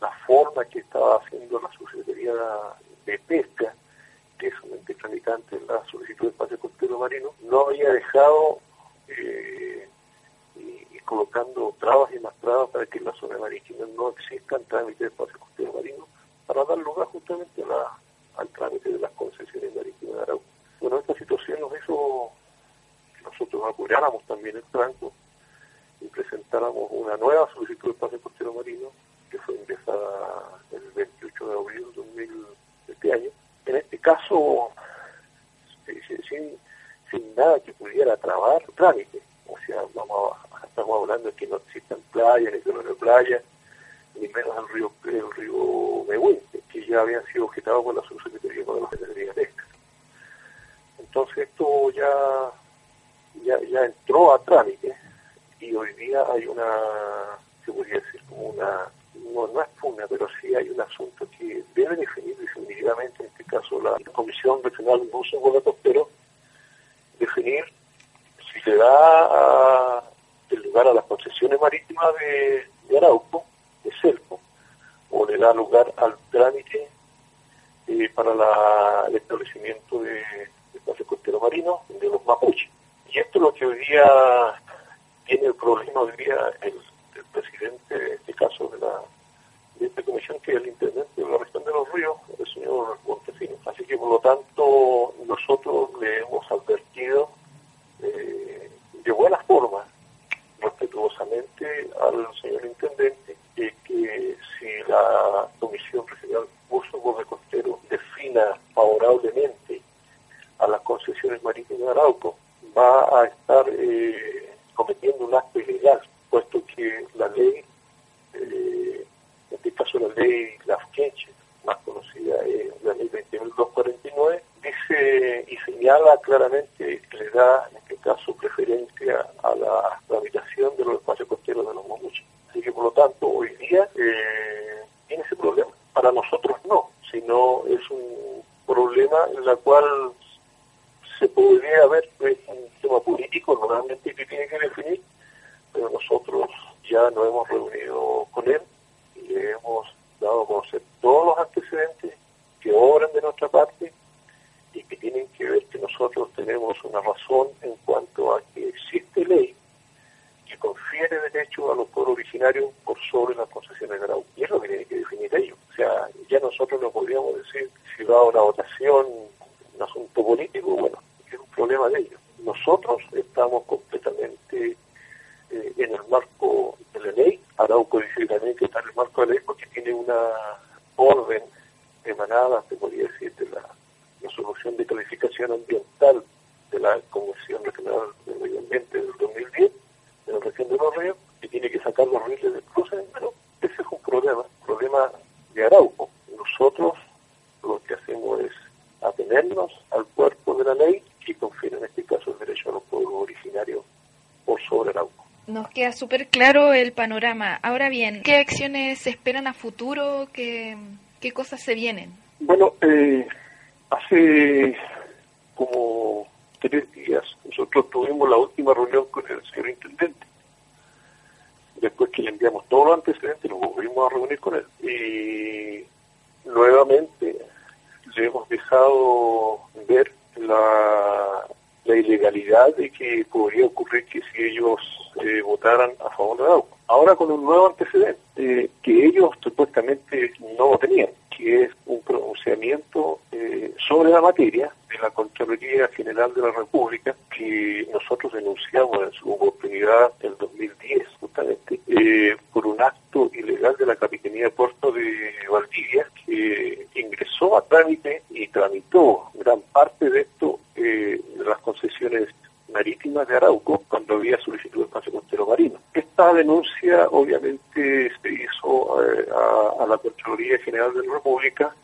la, forma que estaba haciendo la Subsecretaría de Pesca, que es un ente tramitante en la solicitud de espacio costero marino, no había dejado eh, y, colocando trabas y más trabas para que en la zona marítima no existan trámites de espacio costero marino, para dar lugar justamente al trámite de las concesiones marítimas de Arauco. Bueno, esta situación nos hizo que nosotros apuráramos también el tranco y presentáramos una nueva solicitud de espacio costero marino que fue ingresada el 28 de abril de 2000 de este año. En este caso, eh, sin, sin, nada que pudiera trabar trámite. O sea, vamos a- estamos hablando de que no existan playas, ni zonas de playa, ni menos el río, el río Mehuente, que ya habían sido objetados por la subsecretaría para la Secretaría de Pesca. Entonces esto ya, ya, ya entró a trámite y hoy día hay una, se podría decir como una, no, no es pugna, pero sí hay un asunto que debe definir definitivamente, en este caso la Comisión Regional de Uso de Costero, definir si se da el lugar a las concesiones marítimas de, de Arauco, de Celpo, o le da lugar al trámite eh, para la- el establecimiento de, de espacio costero marino de los mapuches. Y esto es lo que hoy día tiene el problema hoy día el, el presidente, en este caso de la de esta comisión, que es el intendente de la región de los ríos, el señor Montesino. Así que por lo tanto nosotros le hemos advertido eh, de buena forma, respetuosamente al señor intendente, de que si la Comisión Regional Uso de Costero defina favorablemente a las concesiones marítimas de Arauco, va a estar eh, cometiendo un acto ilegal, puesto que la ley, eh, caso la ley Lafkenche, más conocida es la ley 20.249, dice y señala claramente que le da, en este caso, preferencia a la tramitación de los espacios costeros de los mamuches. Así que, por lo tanto, hoy día eh, tiene ese problema. Para nosotros no, sino es un problema en el cual se podría ver es un tema político normalmente que tiene que definir, pero nosotros ya nos hemos reunido con él le hemos dado a conocer todos los antecedentes que obran de nuestra parte y que tienen que ver que nosotros tenemos una razón en cuanto a que existe ley que confiere derecho a los pueblos originarios por sobre las concesiones de Arauco. Y es lo que tienen que definir ellos. O sea, ya nosotros no podríamos decir si va a una votación, un asunto político, bueno, es un problema de ellos. Nosotros estamos completamente eh, en el marco de la ley. Arauco dice también que está en el marco de la ley porque tiene una orden emanada, se podría decir, de la resolución de calificación ambiental de la Comisión Regional del Medio Ambiente del 2010, de la región de los ríos, que tiene que sacar los ríos del cruce. Bueno, ese es un problema, problema de Arauco. Nosotros lo que hacemos es atenernos al cuerpo de la ley que confiere en este caso el derecho a los pueblos originarios por sobre Arauco. Nos queda súper claro el panorama. Ahora bien, ¿qué acciones se esperan a futuro? ¿Qué, qué cosas se vienen? Bueno, eh, hace como tres días nosotros tuvimos la última reunión con el señor intendente. Después que le enviamos todos los antecedentes, nos volvimos a reunir con él. Y nuevamente le hemos dejado ver la, la ilegalidad de que podría ocurrir que si ellos eh, votaran a favor de Arauco. Ahora con un nuevo antecedente eh, que ellos supuestamente no tenían, que es un pronunciamiento eh, sobre la materia de la Contraloría General de la República que nosotros denunciamos en su oportunidad en 2010 justamente eh, por un acto ilegal de la Capitanía de Puerto de Valdivia que ingresó a trámite y tramitó gran parte de esto eh, de las concesiones marítimas de Arauco cuando había solicitud de espacio costero marino. Esta denuncia obviamente se hizo eh, a, la Contraloría General de la República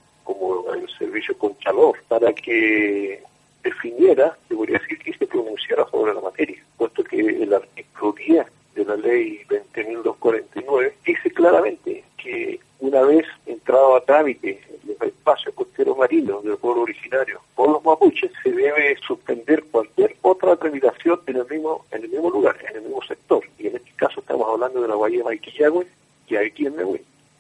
vicecontralor para que definiera, debería decir, que se pronunciara sobre la materia, puesto que el artículo 10 de la ley 20.249 dice claramente que una vez entrado a trámite el espacio costero marino del pueblo originario por los mapuches, se debe suspender cualquier otra tramitación en el mismo en el mismo lugar, en el mismo sector. Y en este caso estamos hablando de la bahía de Maiquillagüe y aquí en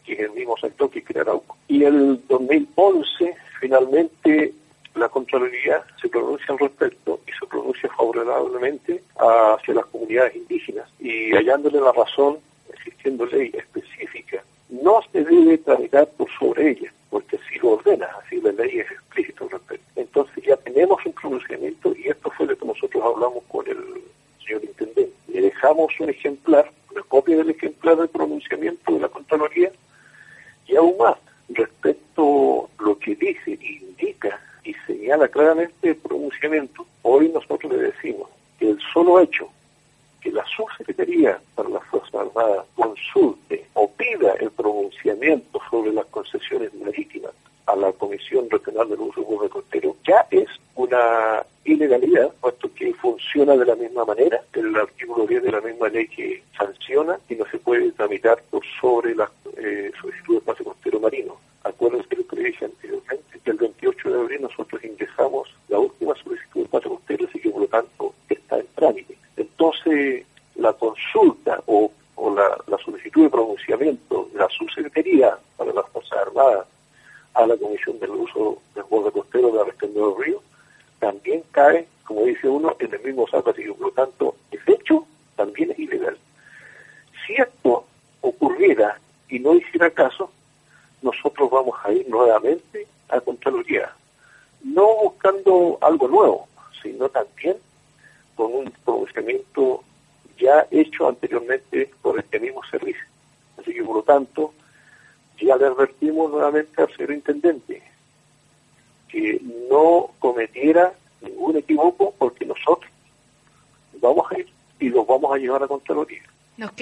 que es el mismo sector que Arauco. Y el 2011, finalmente, la Contraloría se pronuncia al respecto y se pronuncia favorablemente hacia las comunidades indígenas y hallándole la razón,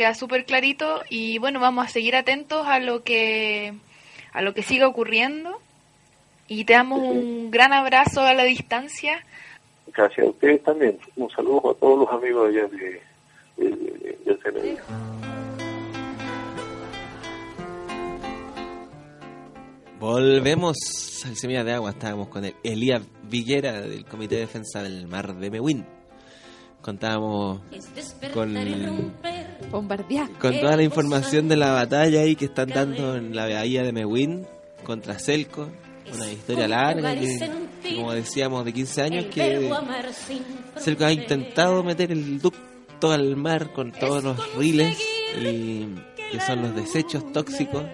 queda súper clarito y bueno, vamos a seguir atentos a lo que a lo que siga ocurriendo y te damos un gran abrazo a la distancia. Gracias a ustedes también. Un saludo a todos los amigos allá de, de, del CNI. Volvemos al Semilla de Agua. Estábamos con el Elías Villera del Comité de Defensa del Mar de Mewin. Contábamos con, con toda la información de la batalla ahí que están dando en la bahía de Mewin contra Celco. Una historia larga que, como decíamos, de 15 años que Celco ha intentado meter el ducto al mar con todos los riles y que son los desechos tóxicos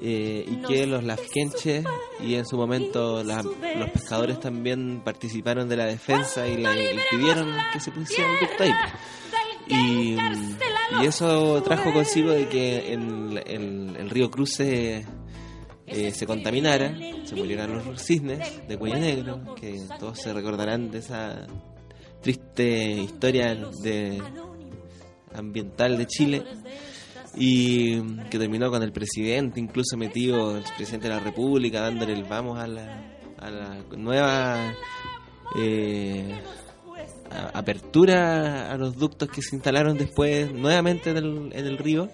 eh, y que los lafkenches y en su momento la, los pescadores también participaron de la defensa y le impidieron que se pusiera un ducto ahí. Y, y, eso trajo consigo de que en el río Cruce eh, se contaminara, se murieran los cisnes de cuello negro, que todos se recordarán de esa triste historia de ambiental de Chile y que terminó con el presidente incluso metido el presidente de la república dándole el vamos a la, a la nueva eh, apertura a los ductos que se instalaron después nuevamente en el, en el río.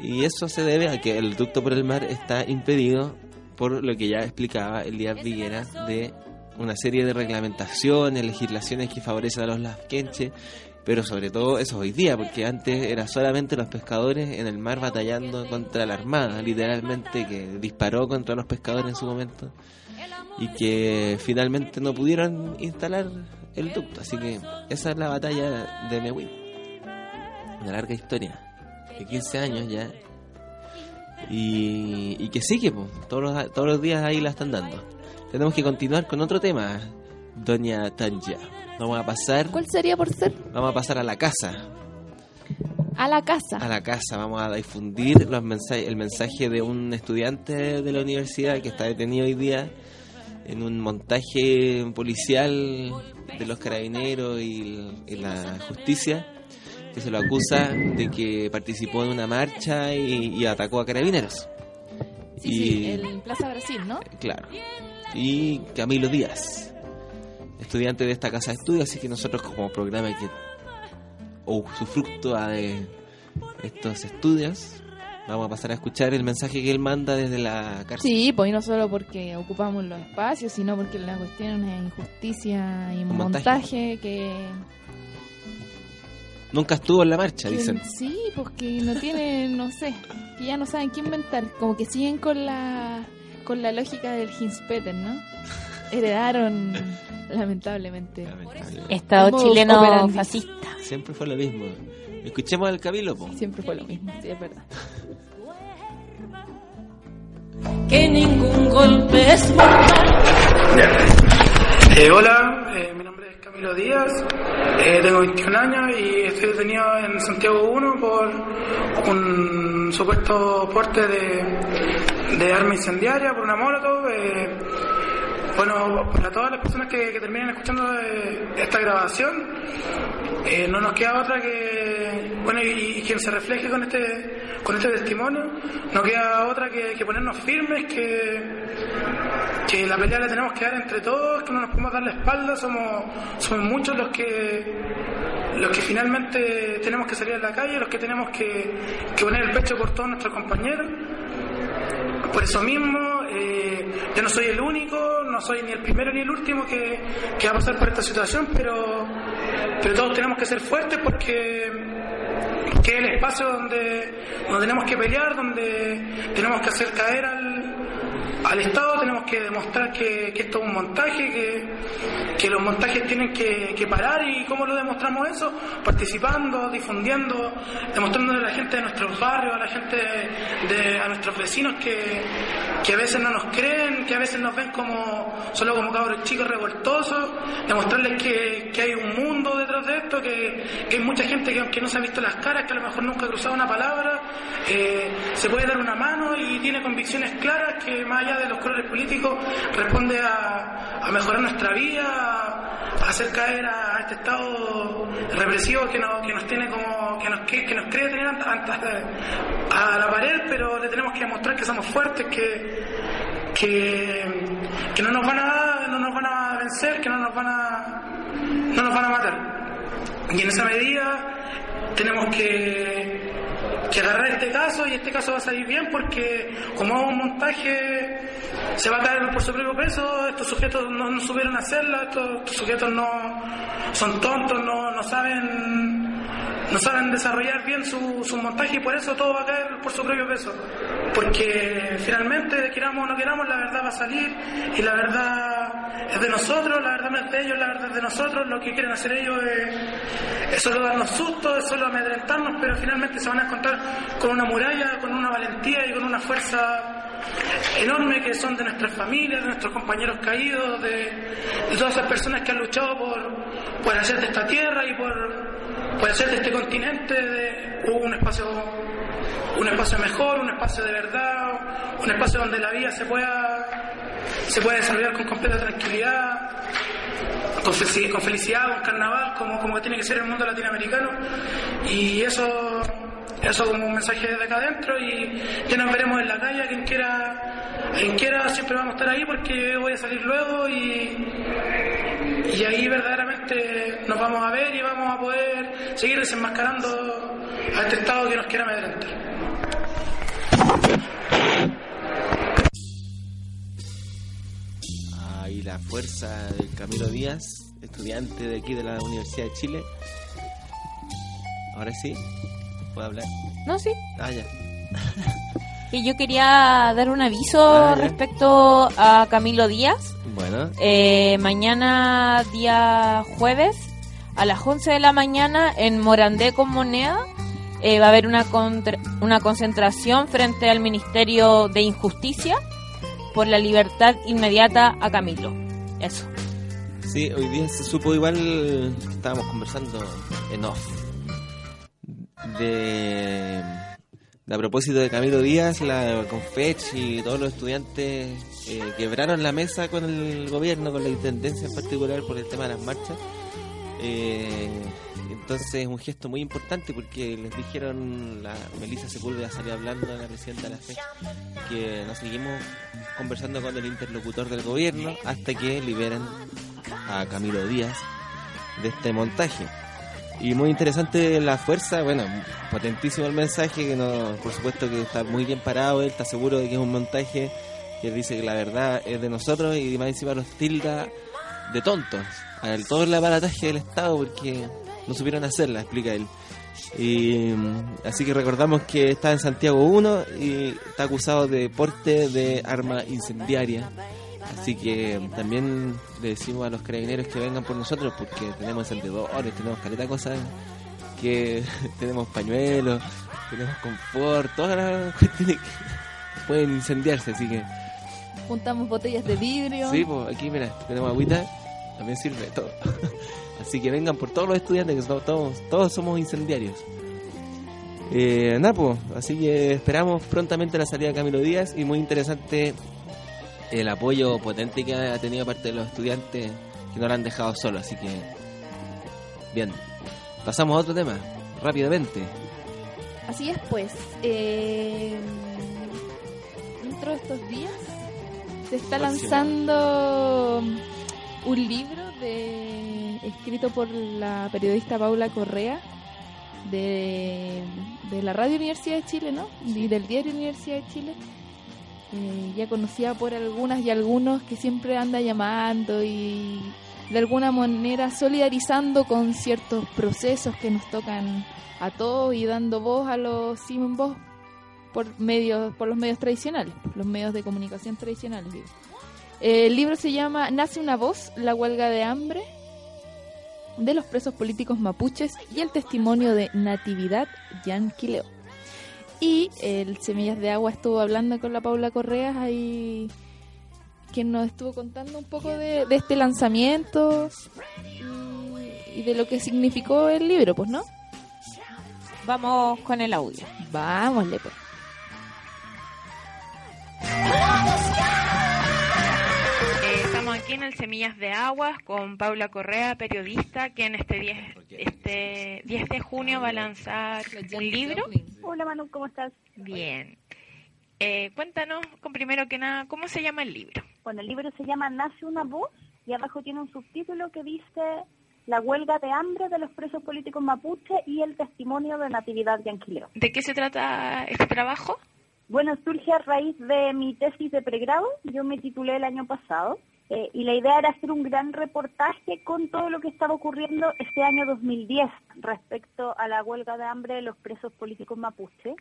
Y eso se debe a que el ducto por el mar está impedido por lo que ya explicaba el día Viguera de una serie de reglamentaciones, legislaciones que favorecen a los lasquenches pero sobre todo eso hoy día, porque antes era solamente los pescadores en el mar batallando contra la armada, literalmente, que disparó contra los pescadores en su momento y que finalmente no pudieron instalar el ducto. Así que esa es la batalla de Mewin. Una larga historia, de 15 años ya. Y, y que sigue, pues, todos, los, todos los días ahí la están dando. Tenemos que continuar con otro tema, Doña Tanja. Vamos a pasar. ¿Cuál sería por ser? Vamos a pasar a la casa. A la casa. A la casa. Vamos a difundir los mensajes, el mensaje de un estudiante de la universidad que está detenido hoy día en un montaje policial de los carabineros y, y la justicia que se lo acusa de que participó en una marcha y, y atacó a carabineros. Sí, y, sí, el Plaza Brasil, ¿no? Claro. Y Camilo Díaz, estudiante de esta casa de estudio, así que nosotros como programa que o usufructo de estos estudios, vamos a pasar a escuchar el mensaje que él manda desde la cárcel. Sí, pues y no solo porque ocupamos los espacios, sino porque la cuestión es injusticia y un montaje. montaje, que, Nunca estuvo en la marcha, que- dicen. Sí, pues que no tienen, no sé, que ya no saben qué inventar. Como que siguen con la con la lógica del Hinspeter, ¿no? [LAUGHS] Heredaron, lamentablemente. Estado chileno operandi. fascista. Siempre fue lo mismo. Escuchemos al Camilo, po. Siempre fue lo mismo, sí, es verdad. [LAUGHS] que ningún golpe es Eh, hola, eh, mi nombre es Camilo Díaz, eh, tengo 21 años y estoy detenido en Santiago 1 por un supuesto porte de, de arma incendiaria, por una molotov. bueno, para todas las personas que, que terminen escuchando esta grabación, no nos queda otra que, bueno, y, y quien se refleje con este, con este testimonio, no queda otra que, ponernos firmes, que, la pelea la tenemos que dar entre todos, que no nos podemos dar la espalda, somos, muchos los que los que finalmente tenemos que salir a la calle, los que tenemos que, poner el pecho por todos nuestros compañeros. Por eso mismo, eh, yo no soy el único, no soy ni el primero ni el último que, va a pasar por esta situación, pero todos tenemos que ser fuertes porque que es el espacio donde, donde tenemos que pelear, donde tenemos que hacer caer al, al Estado, tenemos que demostrar que, esto es un montaje, que, que los montajes tienen que, parar y cómo lo demostramos eso, participando, difundiendo, demostrándole a la gente de nuestros barrios, a la gente de, a nuestros vecinos que, que a veces no nos creen, que a veces nos ven como solo como cabros chicos revoltosos, demostrarles que, que hay un mundo detrás de esto, que, que hay mucha gente que aunque no se ha visto las caras, que a lo mejor nunca ha cruzado una palabra, eh, se puede dar una mano y tiene convicciones claras que más allá de los colores políticos responde a, a mejorar nuestra vida, a, a hacer caer a, este estado represivo que nos, que nos tiene como que nos, que, nos cree tener ant- a la pared, pero le tenemos que demostrar que somos fuertes, que, que, que no nos van a no nos van a vencer, que no nos van a no nos van a matar. Y en esa medida tenemos que, que agarrar este caso y este caso va a salir bien porque como es un montaje se va a caer por su propio peso, estos sujetos no, supieron hacerla, estos, sujetos no son tontos, no, no saben no saben desarrollar bien su, su montaje y por eso todo va a caer por su propio peso. Porque finalmente, queramos o no queramos, la verdad va a salir y la verdad es de nosotros, la verdad no es de ellos, la verdad es de nosotros. Lo que quieren hacer ellos es, es solo darnos susto, es solo amedrentarnos, pero finalmente se van a encontrar con una muralla, con una valentía y con una fuerza enorme que son de nuestras familias, de nuestros compañeros caídos, de, todas esas personas que han luchado por, por hacer de esta tierra y por, por hacer de este continente un espacio un espacio mejor, un espacio de verdad, un espacio donde la vida se pueda se pueda desarrollar con completa tranquilidad, con felicidad, con carnaval, como, como tiene que ser el mundo latinoamericano. Y eso, eso como un mensaje desde acá adentro y ya nos veremos en la calle, quien quiera, quien quiera siempre vamos a estar ahí porque voy a salir luego y, y ahí verdaderamente nos vamos a ver y vamos a poder seguir desenmascarando a este Estado que nos quiere amedrentar. Ahí la fuerza del Camilo Díaz, estudiante de aquí de la Universidad de Chile. Ahora sí, puedo hablar. No, sí. Ah, ya. [LAUGHS] Y yo quería dar un aviso Ah, respecto a Camilo Díaz. Bueno, Eh, mañana, día jueves, a las 11 de la mañana, en Morandé con Moneda, eh, va a haber una, contra- una concentración frente al Ministerio de Injusticia por la libertad inmediata a Camilo. Eso. sí, hoy día se supo igual, estábamos conversando en off, de, a propósito de Camilo Díaz, la Confech y todos los estudiantes eh, quebraron la mesa con el gobierno, con la intendencia en particular por el tema de las marchas. Eh, entonces, un gesto muy importante porque les dijeron, la Melissa Sepúlveda salió hablando, la presidenta de la FE, que nos seguimos conversando con el interlocutor del gobierno hasta que liberen a Camilo Díaz de este montaje. Y muy interesante la fuerza, bueno, potentísimo el mensaje, que no, por supuesto que está muy bien parado, él está seguro de que es un montaje, que dice que la verdad es de nosotros y más encima los tilda de tontos. A él, todo el aparataje del Estado porque no supieron hacerla, explica él. Y, así que recordamos que está en Santiago 1 y está acusado de porte de arma incendiaria. Así que también le decimos a los carabineros que vengan por nosotros porque tenemos encendedores, tenemos caleta cosas que [LAUGHS] tenemos pañuelos, tenemos confort, todas las [LAUGHS] cuestiones que pueden incendiarse, así que Juntamos botellas de vidrio. sí, pues aquí mira, tenemos agüita, también sirve todo. [LAUGHS] Así que vengan por todos los estudiantes que todos, todos somos incendiarios. Eh, nada, pues, así que esperamos prontamente la salida de Camilo Díaz y muy interesante el apoyo potente que ha tenido parte de los estudiantes que no lo han dejado solo, así que bien. Pasamos a otro tema, rápidamente. Así es, pues. eh, dentro de estos días se está lanzando un libro de escrito por la periodista Paula Correa de, de la Radio Universidad de Chile, ¿no? Y del diario Universidad de Chile. Ya conocida por algunas y algunos que siempre anda llamando y de alguna manera solidarizando con ciertos procesos que nos tocan a todos y dando voz a los sin voz por medios por los medios tradicionales, los medios de comunicación tradicionales. digo. El libro se llama Nace una voz, la huelga de hambre de los presos políticos mapuches y el testimonio de Natividad Yanquileo. Y el Semillas de Agua estuvo hablando con la Paula Correas ahí quien nos estuvo contando un poco de, de este lanzamiento y, y de lo que significó el libro, pues, ¿no? Vamos con el audio. Vámosle, pues. Aquí en el Semillas de Aguas con Paula Correa, periodista, que en este 10, este 10 de junio va a lanzar un libro. Hola Manu, ¿cómo estás? Bien. Eh, cuéntanos, con primero que nada, ¿cómo se llama el libro? Bueno, el libro se llama Nace una voz y abajo tiene un subtítulo que dice La huelga de hambre de los presos políticos mapuche y el testimonio de Natividad Yanquileo. ¿De qué se trata este trabajo? Bueno, surge a raíz de mi tesis de pregrado, yo me titulé el año pasado, eh, y la idea era hacer un gran reportaje con todo lo que estaba ocurriendo este año 2010 respecto a la huelga de hambre de los presos políticos mapuche.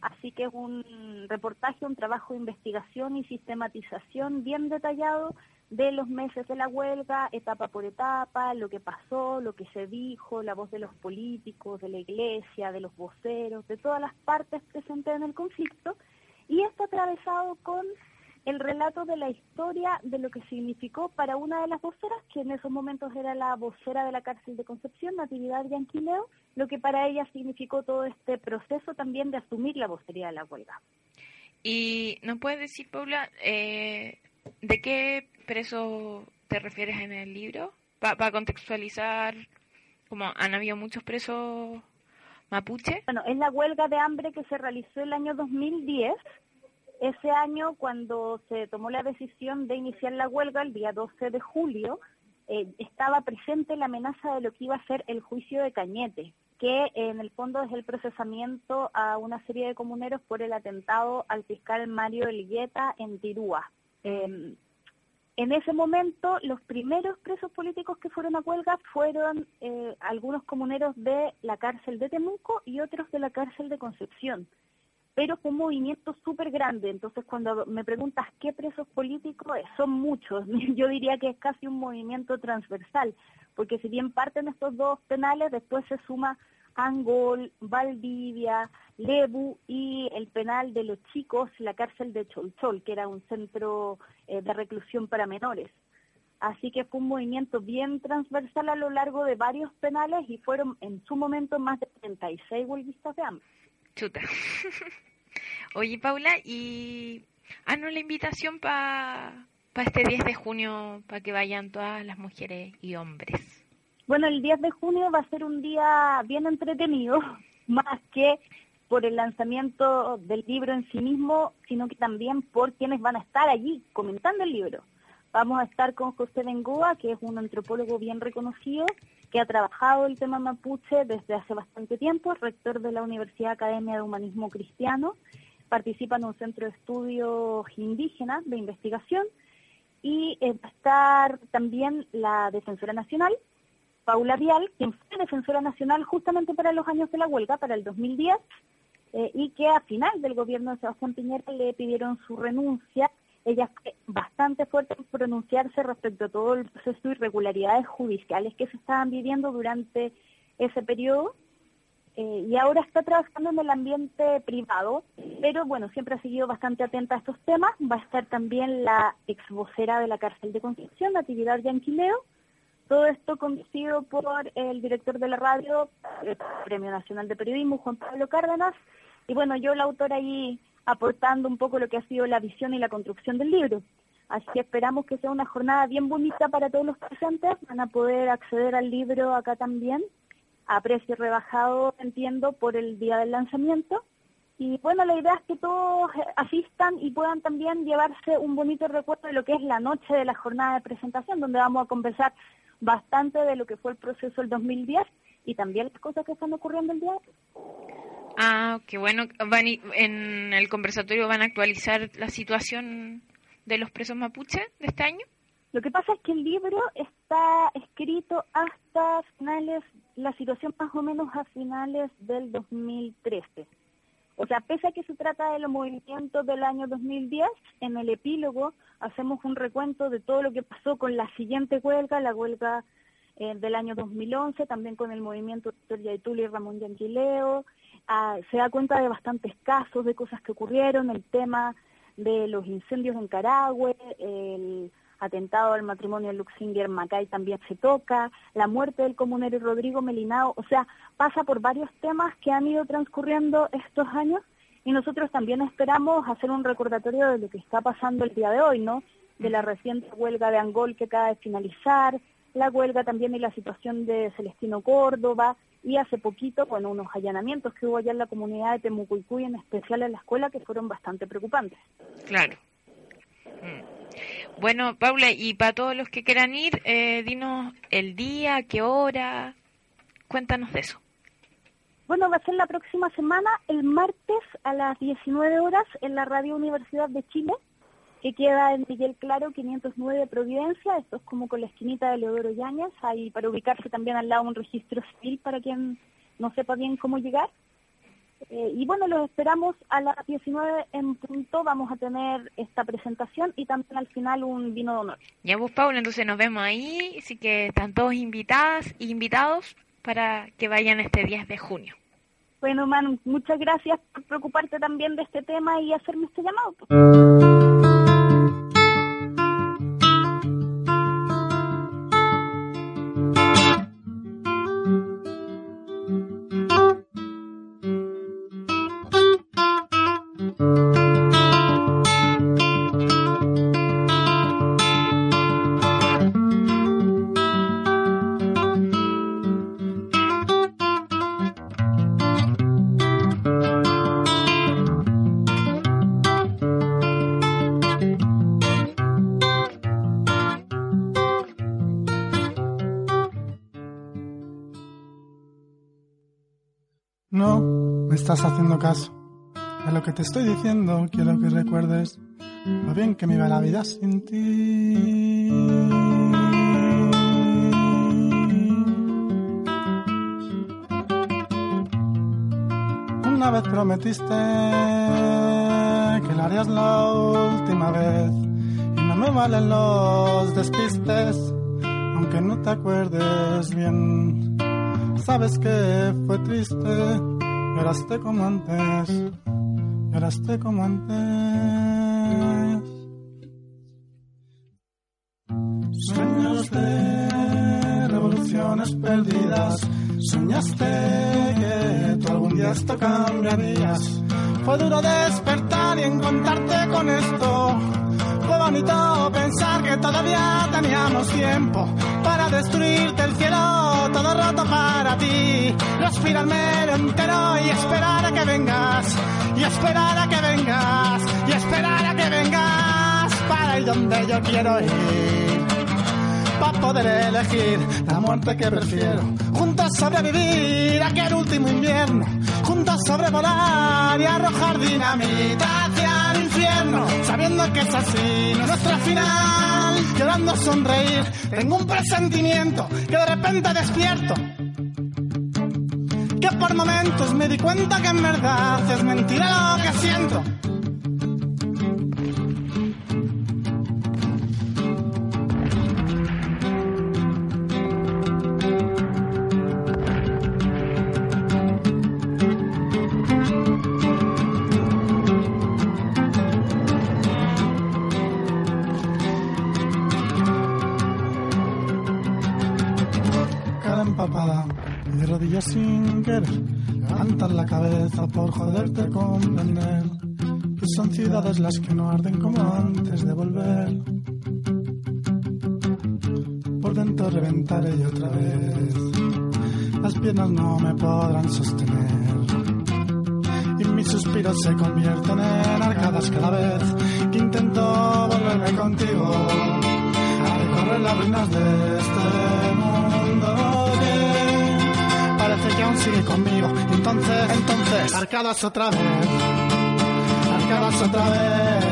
Así que es un reportaje, un trabajo de investigación y sistematización bien detallado de los meses de la huelga, etapa por etapa, lo que pasó, lo que se dijo, la voz de los políticos, de la iglesia, de los voceros, de todas las partes presentes en el conflicto, y esto atravesado con el relato de la historia de lo que significó para una de las voceras, que en esos momentos era la vocera de la cárcel de Concepción, Natividad Yanquileo, lo que para ella significó todo este proceso también de asumir la vocería de la huelga. Y nos puedes decir, Paula, eh, ¿de qué preso te refieres en el libro? Para contextualizar, como han habido muchos presos mapuche. Bueno, es la huelga de hambre que se realizó el año 2010. Ese año, cuando se tomó la decisión de iniciar la huelga, el día 12 de julio, eh, estaba presente la amenaza de lo que iba a ser el juicio de Cañete, que en el fondo es el procesamiento a una serie de comuneros por el atentado al fiscal Mario Elgueta en Tirúa. Eh, en ese momento, los primeros presos políticos que fueron a huelga fueron eh, algunos comuneros de la cárcel de Temuco y otros de la cárcel de Concepción. Pero fue un movimiento súper grande. Entonces, cuando me preguntas qué presos políticos, eh, son muchos. [LAUGHS] Yo diría que es casi un movimiento transversal, porque si bien parten estos dos penales, después se suma Angol, Valdivia, Lebu y el penal de los chicos, la cárcel de Cholchol, que era un centro eh, de reclusión para menores. Así que fue un movimiento bien transversal a lo largo de varios penales y fueron en su momento más de 36 huelguistas de hambre. Chuta. [LAUGHS] Oye, Paula, y haznos la invitación para este 10 de junio para que vayan todas las mujeres y hombres. Bueno, el 10 de junio va a ser un día bien entretenido, [LAUGHS] más que por el lanzamiento del libro en sí mismo, sino que también por quienes van a estar allí comentando el libro. Vamos a estar con José Bengoa, que es un antropólogo bien reconocido, que ha trabajado el tema mapuche desde hace bastante tiempo, rector de la Universidad Academia de Humanismo Cristiano, participa en un centro de estudios indígenas de investigación y eh, va a estar también la defensora nacional, Paula Vial, quien fue defensora nacional justamente para los años de la huelga, para el 2010, eh, y que a final del gobierno de Sebastián Piñera le pidieron su renuncia. Ella fue bastante fuerte en pronunciarse respecto a todo el proceso de irregularidades judiciales que se estaban viviendo durante ese periodo. Eh, y ahora está trabajando en el ambiente privado, pero bueno, siempre ha seguido bastante atenta a estos temas. Va a estar también la ex vocera de la cárcel de Concepción, Natividad Yanquileo. Todo esto conducido por el director de la radio, el Premio Nacional de Periodismo, Juan Pablo Cárdenas, y bueno, yo la autora ahí aportando un poco lo que ha sido la visión y la construcción del libro. Así que esperamos que sea una jornada bien bonita para todos los presentes. Van a poder acceder al libro acá también, a precio rebajado, entiendo, por el día del lanzamiento. Y bueno, la idea es que todos asistan y puedan también llevarse un bonito recuerdo de lo que es la noche de la jornada de presentación, donde vamos a conversar bastante de lo que fue el proceso del 2010 y también las cosas que están ocurriendo el día. Ah, qué bueno. Van en el conversatorio van a actualizar la situación de los presos mapuche de este año. Lo que pasa es que el libro está escrito hasta finales, la situación más o menos a finales del 2013. O sea, pese a que se trata de los movimientos del año 2010, en el epílogo hacemos un recuento de todo lo que pasó con la siguiente huelga, la huelga eh, del año 2011, también con el movimiento de Yaituli y Ramón Yanquileo, Ah, se da cuenta de bastantes casos, de cosas que ocurrieron, el tema de los incendios en Carahue, el atentado al matrimonio de Luxinger Macay también se toca, la muerte del comunero Rodrigo Melinao, o sea, pasa por varios temas que han ido transcurriendo estos años y nosotros también esperamos hacer un recordatorio de lo que está pasando el día de hoy, ¿no? De la reciente huelga de Angol que acaba de finalizar, la huelga también de la situación de Celestino Córdoba y hace poquito, bueno, unos allanamientos que hubo allá en la comunidad de Temucuicuy, en especial en la escuela, que fueron bastante preocupantes. Claro. Mm. Bueno, Paula, y para todos los que quieran ir, eh, dinos el día, qué hora, cuéntanos de eso. Bueno, va a ser la próxima semana, el martes a las 19 horas, en la Radio Universidad de Chile que queda en Miguel Claro 509 Providencia, esto es como con la esquinita de Leodoro Yáñez, ahí para ubicarse también al lado un registro civil para quien no sepa bien cómo llegar. Eh, y bueno, los esperamos a las 19 en punto, vamos a tener esta presentación y también al final un vino de honor. Ya vos, Paula, entonces nos vemos ahí, así que están todos invitadas e invitados para que vayan este 10 de junio. Bueno, Manu, muchas gracias por preocuparte también de este tema y hacerme este llamado. Estás haciendo caso. A lo que te estoy diciendo quiero que recuerdes lo bien que me iba la vida sin ti. Una vez prometiste que lo harías la última vez y no me valen los despistes, aunque no te acuerdes bien. Sabes que fue triste Lloraste como antes, lloraste como antes. Sueños de revoluciones perdidas, soñaste que tú algún día esto cambiarías. Fue duro despertar y encontrarte con esto. Fue bonito pensar que todavía teníamos tiempo para destruirte el cielo, todo roto para ti. Respirarme entero y esperar a que vengas, y esperar a que vengas, y esperar a que vengas para ir donde yo quiero ir. Para poder elegir la muerte que prefiero, juntos sobrevivir aquel último invierno, juntos sobrevolar y arrojar dinamita sabiendo que es así. Nuestro final, llorando sonreír, tengo un presentimiento que de repente despierto, que por momentos me di cuenta que en verdad es mentira lo que siento. Cabeza por poderte comprender, que son ciudades las que no arden como antes de volver. Por dentro reventaré y otra vez, las piernas no me podrán sostener. Y mis suspiros se convierten en arcadas cada vez que intento volverme contigo a recorrer las ruinas de este mundo que aún sigue conmigo. Entonces, entonces, arcadas otra vez, arcadas otra vez.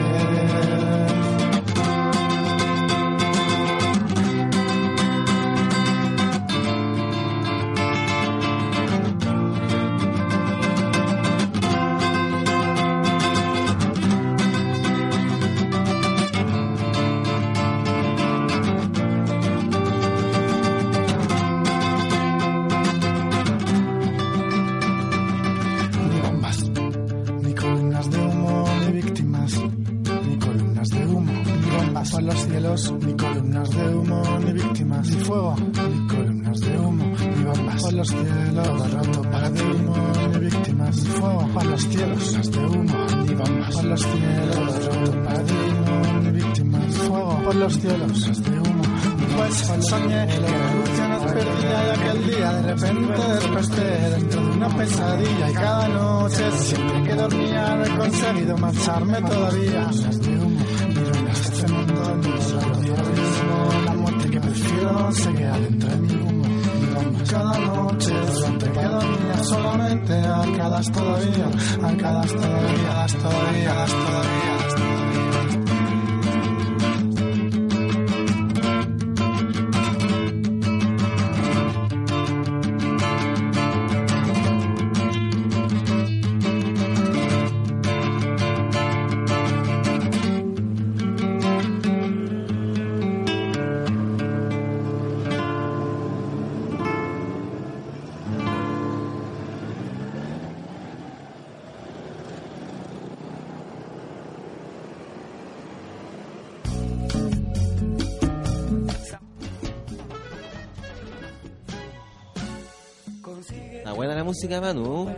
Está buena la música, Manu.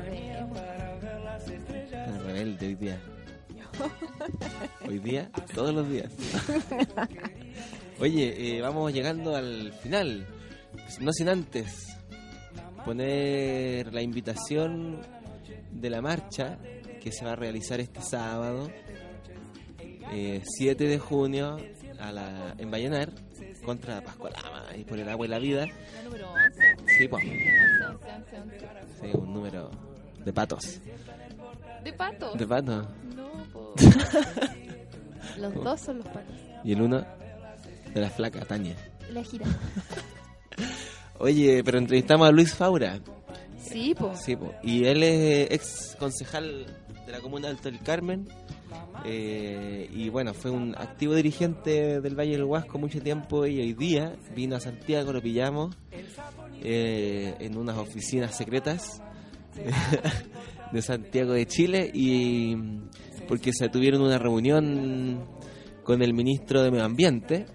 Está rebelde hoy día. [LAUGHS] Hoy día, todos los días. [LAUGHS] Oye, eh, vamos llegando al final. No sin antes poner la invitación de la marcha que se va a realizar este sábado, eh, 7 de junio, a la, en Vallenar, contra Pascualama y por el agua y la vida. La número 11. Sí, pues. 11, 11, 11. Sí, un número de patos. ¿De pato? ¿De pato? No, po. [LAUGHS] Los dos son los patos. Y el uno de la flaca, Tania. La gira. [LAUGHS] Oye, pero entrevistamos a Luis Faura. Sí, po. Sí, po. Y él es ex concejal de la comuna de Alto del Carmen. Eh, y bueno, fue un activo dirigente del Valle del Huasco mucho tiempo y hoy día vino a Santiago, lo pillamos eh, en unas oficinas secretas [LAUGHS] de Santiago de Chile y porque se tuvieron una reunión con el ministro de Medio Ambiente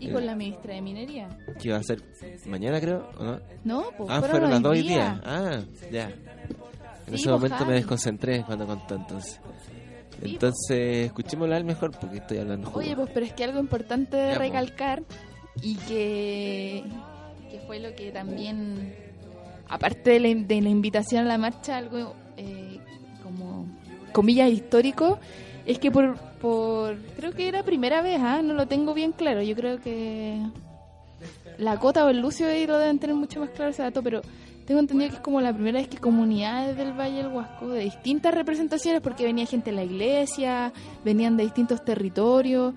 ¿Y con la ministra de Minería? que iba a ser mañana creo, ¿o no? No, pues Ah, fueron las dos hoy día. Ah, ya. En Sí, ese pues, momento me desconcentré cuando contó entonces. Entonces, escuchémoslo a él mejor porque estoy hablando jugo. Oye, pues pero es que algo importante de recalcar y que fue lo que también, aparte de la, de la invitación a la marcha, algo eh, como comillas histórico, es que por, por creo que era primera vez, ¿ah? no lo tengo bien claro, yo creo que la Cota o el Lucio ahí lo deben tener mucho más claro ese dato, pero tengo entendido que es como la primera vez que comunidades del Valle del Huasco, de distintas representaciones, porque venía gente de la iglesia, venían de distintos territorios,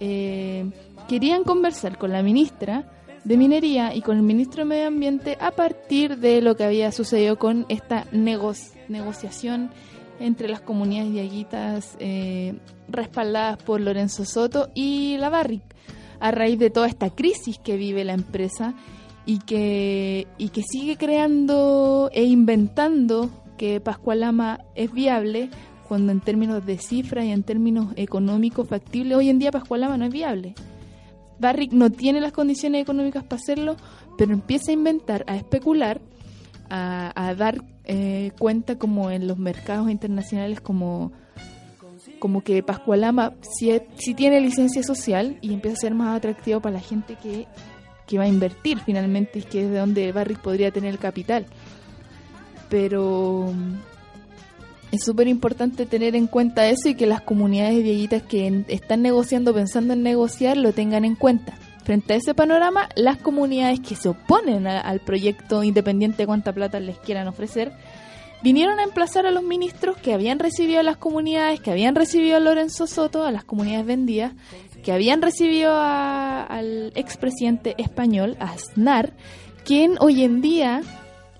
eh, querían conversar con la ministra de Minería y con el ministro de Medio Ambiente a partir de lo que había sucedido con esta negociación entre las comunidades diaguitas eh, respaldadas por Lorenzo Soto y la Barrick a raíz de toda esta crisis que vive la empresa y que, y que sigue creando e inventando que Pascualama es viable cuando en términos de cifras y en términos económicos factibles, hoy en día Pascualama no es viable. Barrick no tiene las condiciones económicas para hacerlo, pero empieza a inventar, a especular, a, dar eh, cuenta como en los mercados internacionales como como que Pascualama sí, sí, tiene licencia social y empieza a ser más atractivo para la gente que que va a invertir finalmente y que es de donde Barrick podría tener el capital. Pero mm, es súper importante tener en cuenta eso y que las comunidades viejitas que están negociando, pensando en negociar, lo tengan en cuenta. Frente a ese panorama, las comunidades que se oponen al proyecto independiente de cuánta plata les quieran ofrecer, vinieron a emplazar a los ministros que habían recibido a las comunidades, que habían recibido a Lorenzo Soto, a las comunidades vendidas, que habían recibido al expresidente español, Aznar, quien hoy en día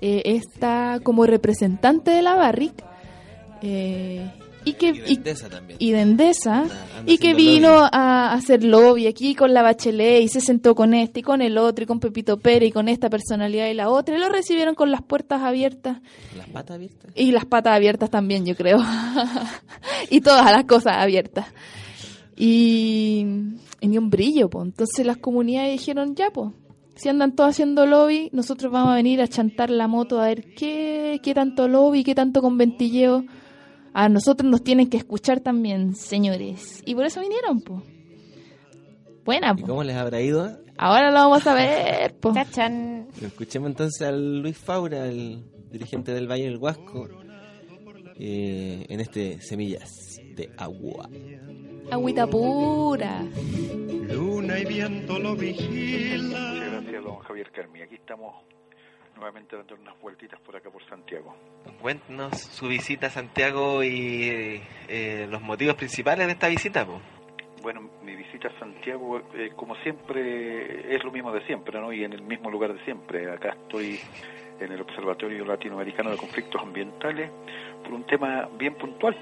eh, está como representante de la Barrick eh, y que y de Endesa también. y de Endesa y que vino a hacer lobby aquí con la Bachelet y se sentó con este y con el otro y con Pepito Pérez y con esta personalidad y la otra y lo recibieron con las puertas abiertas. Las patas abiertas. Y las patas abiertas también yo creo. [LAUGHS] Y todas las cosas abiertas y, ni un brillo, pues. Entonces las comunidades dijeron, ya, pues, si andan todos haciendo lobby, nosotros vamos a venir a chantar la moto a ver qué, qué tanto lobby, qué tanto conventilleo. A nosotros nos tienen que escuchar también, señores. Y por eso vinieron, pues. Buena, ¿Y cómo les habrá ido? Ahora lo vamos a ver, pues. [LAUGHS] Escuchemos entonces al Luis Faura, el dirigente del Valle del Huasco, eh, en este Semillas de Agua. Agüita pura. Luna y viento lo vigila. Muchas gracias, don Javier Carmi. Aquí estamos nuevamente dando unas vueltitas por acá por Santiago. Cuéntanos su visita a Santiago y eh, los motivos principales de esta visita. Bueno, mi visita a Santiago, eh, como siempre, es lo mismo de siempre, ¿no? Y en el mismo lugar de siempre. Acá estoy en el Observatorio Latinoamericano de Conflictos Ambientales por un tema bien puntual,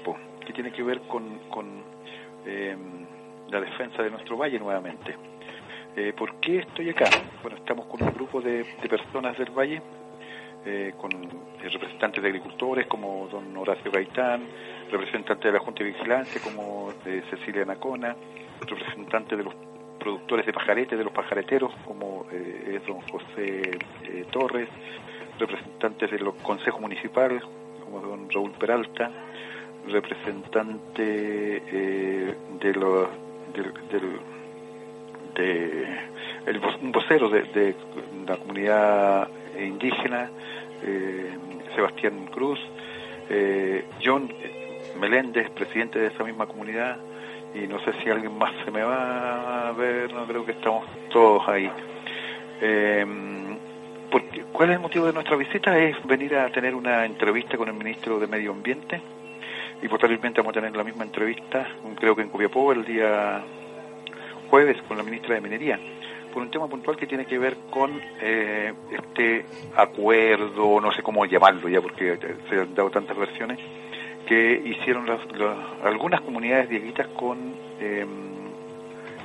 que tiene que ver con, con eh, la defensa de nuestro valle nuevamente. Eh, ¿Por qué estoy acá? Bueno, estamos con un grupo de, personas del valle, eh, con representantes de agricultores como don Horacio Gaitán, representantes de la Junta de Vigilancia como Cecilia Nacona, representantes de los productores de pajaretes, de los pajareteros como don José Torres, representantes de los consejos municipales como don Raúl Peralta, representante eh, de los del, de el, un vocero de, la comunidad indígena eh, Sebastián Cruz eh, John Meléndez presidente de esa misma comunidad y no sé si alguien más se me va a ver no creo que estamos todos ahí porque, ¿Cuál es el motivo de nuestra visita? Es venir a tener una entrevista con el ministro de Medio Ambiente, y posteriormente vamos a tener la misma entrevista, creo que en Copiapó, el día jueves con la ministra de Minería, por un tema puntual que tiene que ver con eh, este acuerdo, no sé cómo llamarlo ya, porque se han dado tantas versiones, que hicieron las, algunas comunidades dieguitas con em,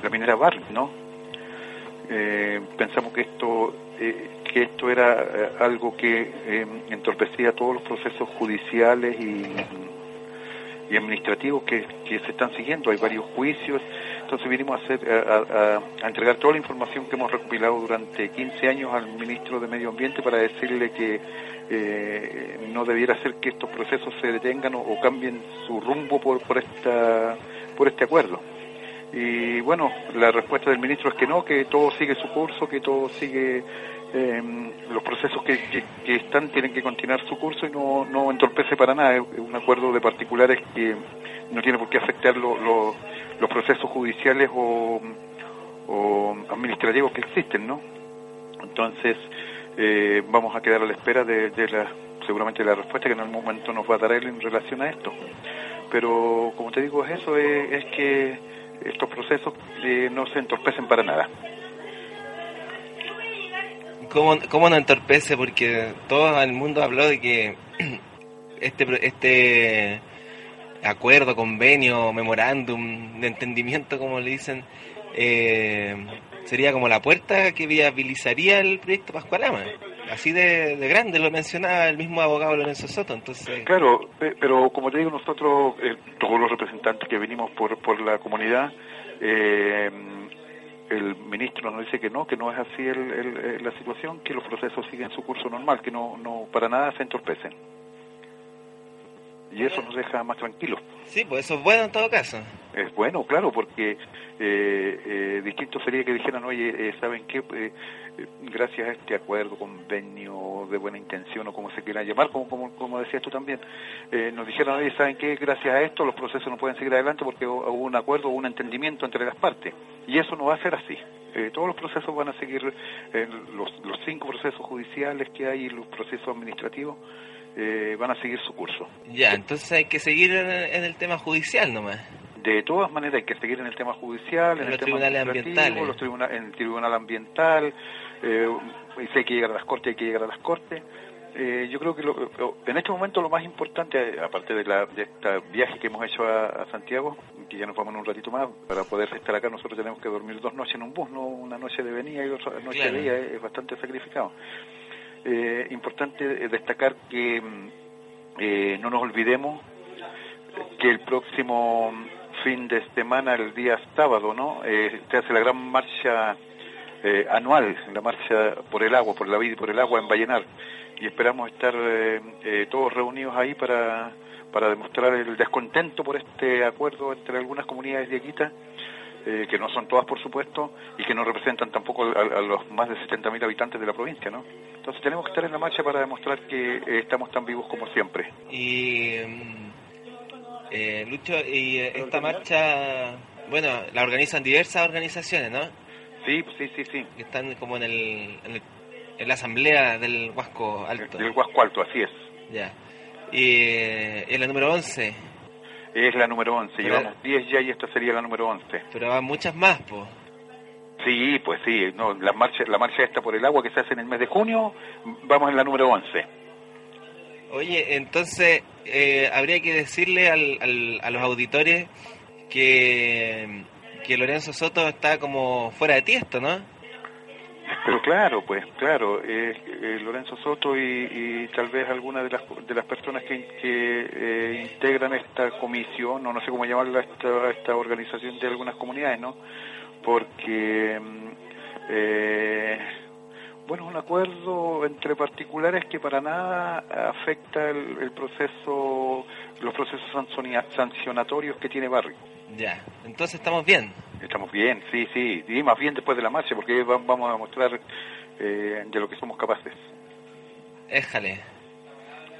la minera Bar, ¿no? Eh, pensamos que esto eh, que esto era algo que em, entorpecía todos los procesos judiciales y y administrativos que, que se están siguiendo, hay varios juicios, entonces vinimos a, hacer, a, entregar toda la información que hemos recopilado durante 15 años al ministro de Medio Ambiente para decirle que eh, no debiera ser que estos procesos se detengan o, cambien su rumbo por, por, esta, por este acuerdo. Y bueno, la respuesta del ministro es que no, que todo sigue su curso, que todo sigue, eh, los procesos que, están tienen que continuar su curso y no, no entorpece para nada. Es un acuerdo de particulares que no tiene por qué afectar los procesos judiciales o, o administrativos que existen, ¿no? Entonces, eh, vamos a quedar a la espera de, la, seguramente la respuesta que en algún momento nos va a dar él en relación a esto. Pero, como te digo, es eso, es, que estos procesos eh, no se entorpecen para nada. ¿Cómo, ¿Cómo no entorpece? Porque todo el mundo habló de que [CLEARS THROAT] este, este acuerdo, convenio, memorándum de entendimiento, como le dicen, eh, sería como la puerta que viabilizaría el proyecto Pascualama. Así de, grande lo mencionaba el mismo abogado Lorenzo Soto. entonces Claro, pero como te digo, nosotros, eh, todos los representantes que venimos por, por la comunidad, eh, el ministro nos dice que no, que no es así el, la situación, que los procesos siguen su curso normal, que no, no para nada se entorpecen. Y eso nos deja más tranquilos. Sí, pues eso es bueno en todo caso. Es bueno, claro, porque eh, eh, distinto sería que dijeran, oye, eh, ¿saben qué? Eh, gracias a este acuerdo, convenio de buena intención o como se quiera llamar, como, como, como decías tú también, nos dijeron, oye, ¿saben qué? Gracias a esto los procesos no pueden seguir adelante porque hubo un acuerdo, hubo un entendimiento entre las partes. Y eso no va a ser así. todos los procesos van a seguir, los, los cinco procesos judiciales que hay y los procesos administrativos eh, van a seguir su curso. Ya, entonces hay que seguir en, el tema judicial nomás. De todas maneras hay que seguir en el tema judicial, en, los tribunales ambientales, los en el tribunal ambiental, eh, y si hay que llegar a las cortes, hay que llegar a las cortes. Eh, yo creo que en este momento lo más importante, aparte de, la, de este viaje que hemos hecho a, Santiago, que ya nos vamos en un ratito más, para poder estar acá nosotros tenemos que dormir dos noches en un bus, no una noche de venida y otra noche de día, es bastante sacrificado eh, importante destacar que mm, eh, no nos olvidemos que el próximo fin de semana, el día sábado, ¿no? Eh, se hace la gran marcha eh, anual, la marcha por el agua, por la vida y por el agua en Vallenar. Y esperamos estar todos reunidos ahí para, para demostrar el descontento por este acuerdo entre algunas comunidades de Aquita eh, que no son todas por supuesto, y que no representan tampoco a, los más de 70.000 habitantes de la provincia, ¿no? Entonces tenemos que estar en la marcha para demostrar que eh, estamos tan vivos como siempre. Y, mm, eh, Lucho, y eh, esta marcha, bueno, la organizan diversas organizaciones, ¿no? Sí, sí, sí, sí. Que están como en, el, en, la asamblea del Huasco Alto. Del Huasco Alto, así es. Ya. Y en la número 11 es la número 11, llevamos 10 ya y esta sería la número 11. Pero van muchas más, pues. Sí, pues sí, no, la marcha la marcha esta por el agua que se hace en el mes de junio, vamos en la número 11. Oye, entonces eh, habría que decirle al, a los auditores que, que Lorenzo Soto está como fuera de tiesto, ¿no? Pero claro, pues claro, eh, eh, Lorenzo Soto y, tal vez alguna de las, de las personas que, eh, integran esta comisión, no, sé cómo llamarla, esta, esta organización de algunas comunidades, ¿no? Porque, mm, bueno, es un acuerdo entre particulares que para nada afecta el, proceso, los procesos sancionatorios que tiene Barrio. Ya, entonces estamos bien. Estamos bien, sí, sí, y más bien después de la marcha, porque vamos a mostrar eh, de lo que somos capaces. Éjale.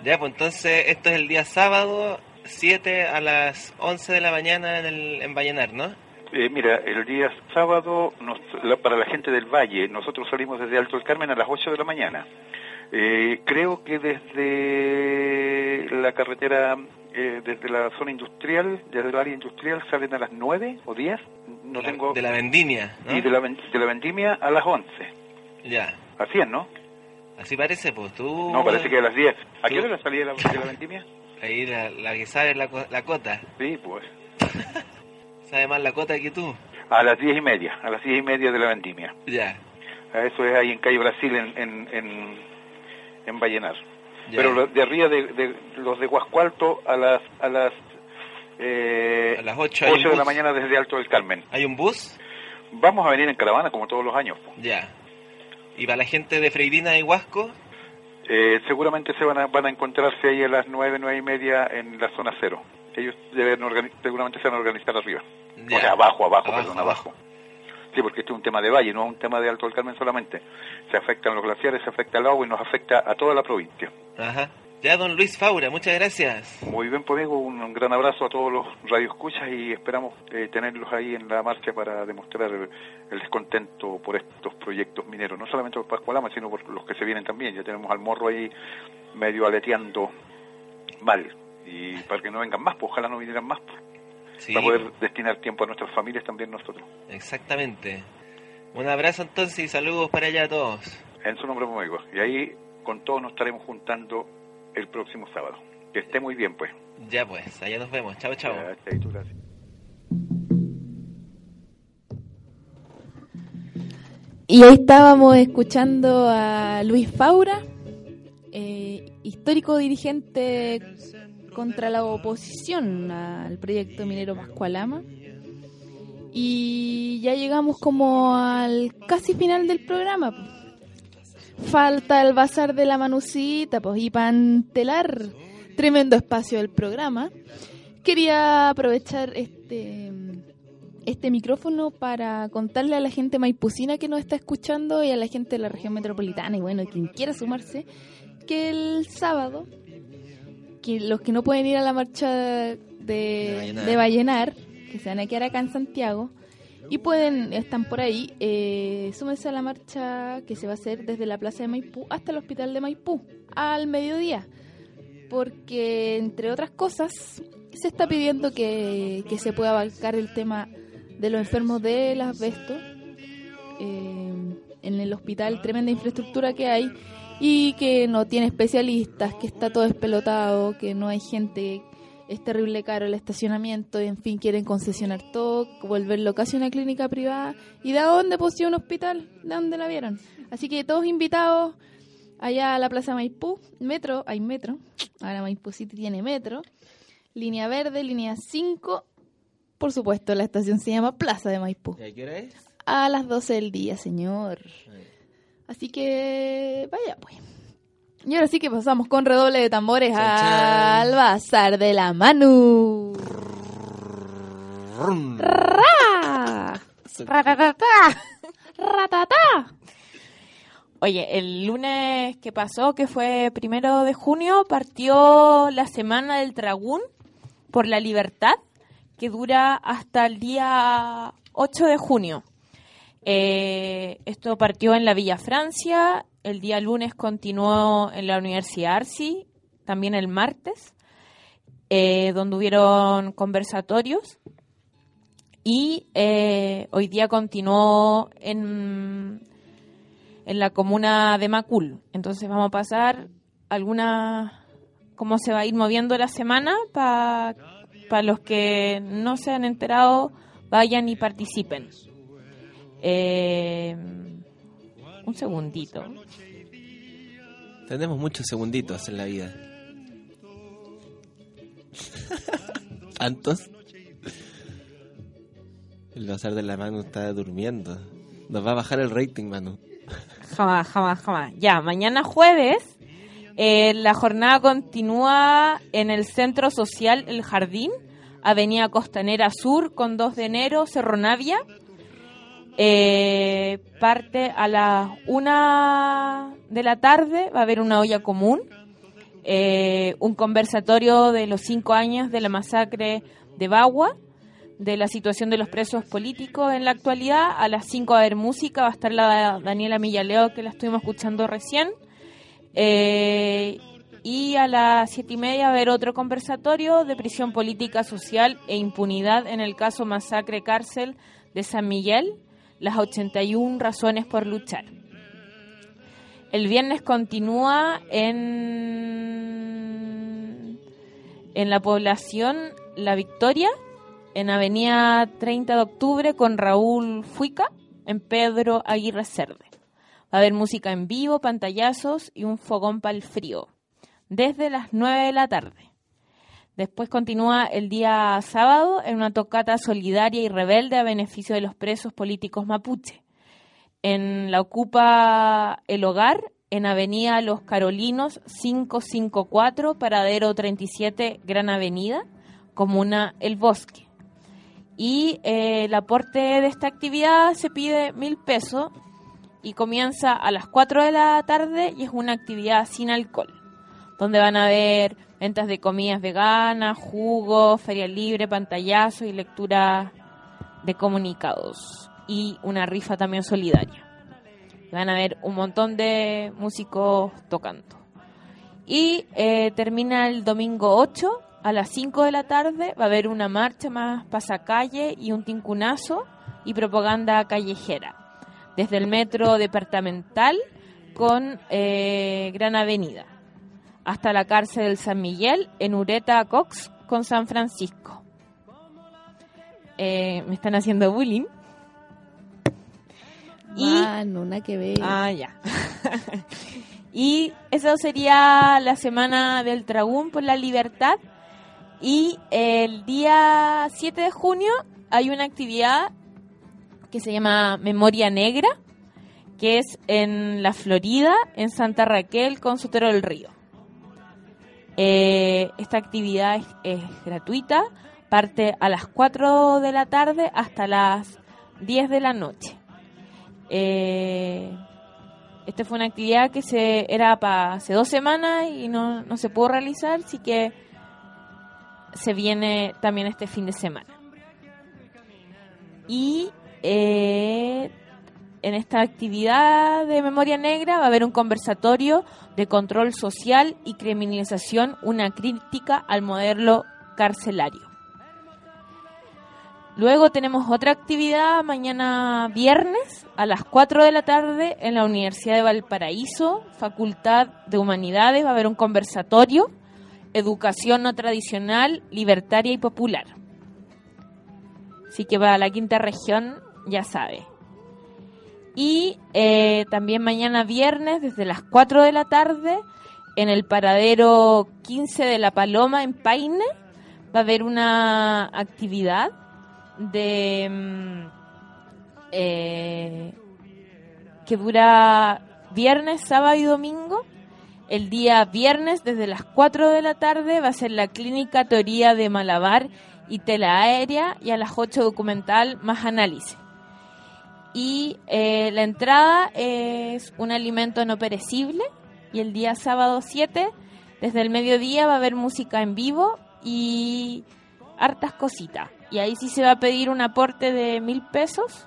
Ya, pues entonces esto es el día sábado, 7 a las 11 de la mañana en, el, en Vallenar, ¿no? Eh, mira, el día sábado, para la gente del Valle, nosotros salimos desde Alto el Carmen a las 8 de la mañana. Eh, creo que desde la carretera eh, desde la zona industrial, desde el área industrial, salen a las 9 o 10. No la, tengo... De la vendimia, Y de la, de la vendimia a las 11. Ya. Así es, ¿no? Así parece, pues tú... No, parece que a las 10. ¿A qué hora la salida de la, de la vendimia? Ahí la, la que sabe la, la cota. Sí, pues. [LAUGHS] ¿Sabe más la cota que tú? A las 10 y media, a las 10 y media de la vendimia. Ya. Eso es ahí en Calle Brasil, en, en, en, en Vallenar. Pero de arriba de, los de Guascualto a las a las eh, a las 8, de la mañana desde Alto del Carmen. ¿Hay un bus? Vamos a venir en caravana como todos los años. Ya. ¿Y para la gente de Freirina y Huasco? Eh, seguramente se van a, van a encontrarse ahí a las nueve, nueve y media en la zona cero. Ellos deben seguramente se van a organizar arriba. O sea, abajo, abajo, perdón, abajo. Sí, porque este es un tema de valle, no es un tema de Alto del Carmen solamente. Se afectan los glaciares, se afecta el agua y nos afecta a toda la provincia. Ajá. Ya, don Luis Faura, muchas gracias. Muy bien, pues un, un gran abrazo a todos los radioescuchas y esperamos eh, tenerlos ahí en la marcha para demostrar el, el descontento por estos proyectos mineros, no solamente por Pascualama, sino por los que se vienen también. Ya tenemos al morro ahí medio aleteando mal y para que no vengan más, pues ojalá no vinieran más, pues, Sí. para poder destinar tiempo a nuestras familias también nosotros. Exactamente. Un abrazo entonces y saludos para allá a todos. En su nombre, amigo. Y ahí con todos nos estaremos juntando el próximo sábado. Que esté muy bien, pues. Ya pues, allá nos vemos. Chao, chao. Gracias. Y ahí estábamos escuchando a Luis Faura, eh, histórico dirigente contra la oposición al proyecto minero Pascualama. Y ya llegamos como al casi final del programa. Falta el bazar de la manucita, pues, y para entelar tremendo espacio del programa, quería aprovechar este este micrófono para contarle a la gente maipucina que nos está escuchando y a la gente de la región metropolitana y bueno, quien quiera sumarse, que el sábado, que los que no pueden ir a la marcha de, Vallenar. de Vallenar, que se van a quedar acá en Santiago, y pueden, están por ahí, eh, súmense a la marcha que se va a hacer desde la Plaza de Maipú hasta el Hospital de Maipú, al mediodía. Porque, entre otras cosas, se está pidiendo que, que se pueda abarcar el tema de los enfermos del asbesto eh, en el hospital, tremenda infraestructura que hay y que no tiene especialistas, que está todo espelotado, que no hay gente, es terrible caro el estacionamiento, y en fin, quieren concesionar todo, volverlo casi una clínica privada. ¿Y de dónde pues si un hospital? ¿De dónde la vieron? Así que todos invitados allá a la Plaza Maipú, metro, hay metro, ahora Maipú City tiene metro, línea verde, línea 5, por supuesto, la estación se llama Plaza de Maipú. ¿Y a qué hora es? A las 12 del día, señor. Así que vaya pues. Y ahora sí que pasamos con redoble de tambores al bazar de la Manu. ¡Ra! ¡Ratatata! ¡Ratatá! Oye, el lunes que pasó, que fue primero de junio, partió la Semana del Dragún por la Libertad, que dura hasta el día 8 de junio. Eh, esto partió en la Villa Francia, el día lunes continuó en la Universidad Arci, también el martes, eh, donde hubieron conversatorios. Y eh, hoy día continuó en, en la comuna de Macul. Entonces vamos a pasar alguna cómo se va a ir moviendo la semana para los que no se han enterado vayan y participen. Eh, un segundito. Tenemos muchos segunditos en la vida. [LAUGHS] ¿Tantos? El bazar de la Manu está durmiendo. Nos va a bajar el rating, Manu. Jamás, jamás, jamás. Ya, mañana jueves eh, la jornada continúa en el Centro Social El Jardín, Avenida Costanera Sur, con 2 de enero, Cerro Navia. Eh, parte a las una de la tarde, va a haber una olla común, eh, un conversatorio de los cinco años de la masacre de Bagua, de la situación de los presos políticos en la actualidad. A las 5 va a haber música, va a estar la Daniela Millaleo, que la estuvimos escuchando recién. Eh, y a las siete y media va a haber otro conversatorio de prisión política social e impunidad en el caso masacre cárcel de San Miguel, las 81 razones por luchar. El viernes continúa en, en la población La Victoria, en Avenida 30 de Octubre con Raúl Fuica, en Pedro Aguirre Cerde. Va a haber música en vivo, pantallazos y un fogón para el frío, desde las 9 de la tarde. Después continúa el día sábado en una tocata solidaria y rebelde a beneficio de los presos políticos mapuche. En la Ocupa El Hogar, en Avenida Los Carolinos 554, Paradero 37, Gran Avenida, Comuna El Bosque. Y eh, el aporte de esta actividad se pide mil pesos y comienza a las 4 de la tarde y es una actividad sin alcohol, donde van a haber ventas de comidas veganas, jugos, feria libre, pantallazo y lectura de comunicados y una rifa también solidaria. Van a ver un montón de músicos tocando. Y eh, termina el domingo 8 a las 5 de la tarde. Va a haber una marcha más pasacalle y un tincunazo y propaganda callejera. Desde el metro departamental con eh, Gran Avenida hasta la cárcel del San Miguel en Ureta Cox con San Francisco. Eh, me están haciendo bullying. Y, no, nada que ver. Ah, ya. [LAUGHS] y eso sería la semana del Dragón por la Libertad. Y el día 7 de junio hay una actividad que se llama Memoria Negra, que es en la Florida, en Santa Raquel, con Sotero del Río. Eh, esta actividad es, gratuita, parte a las 4 de la tarde hasta las 10 de la noche. Eh, esta fue una actividad que se era para hace dos semanas y no, no se pudo realizar, así que se viene también este fin de semana. Y eh, en esta actividad de Memoria Negra va a haber un conversatorio de control social y criminalización, una crítica al modelo carcelario. Luego tenemos otra actividad mañana viernes a las 4 de la tarde en la Universidad de Valparaíso, Facultad de Humanidades, va a haber un conversatorio, educación no tradicional, libertaria y popular. Así que para la quinta región ya sabe. Y eh, también mañana viernes, desde las 4 de la tarde, en el paradero 15 de La Paloma, en Paine, va a haber una actividad de mm, eh, que dura viernes, sábado y domingo. El día viernes, desde las 4 de la tarde, va a ser la clínica teoría de malabar y tela aérea y a las 8 documental más análisis y eh, la entrada es un alimento no perecible y el día sábado 7 desde el mediodía va a haber música en vivo y hartas cositas. Y ahí sí se va a pedir un aporte de mil pesos.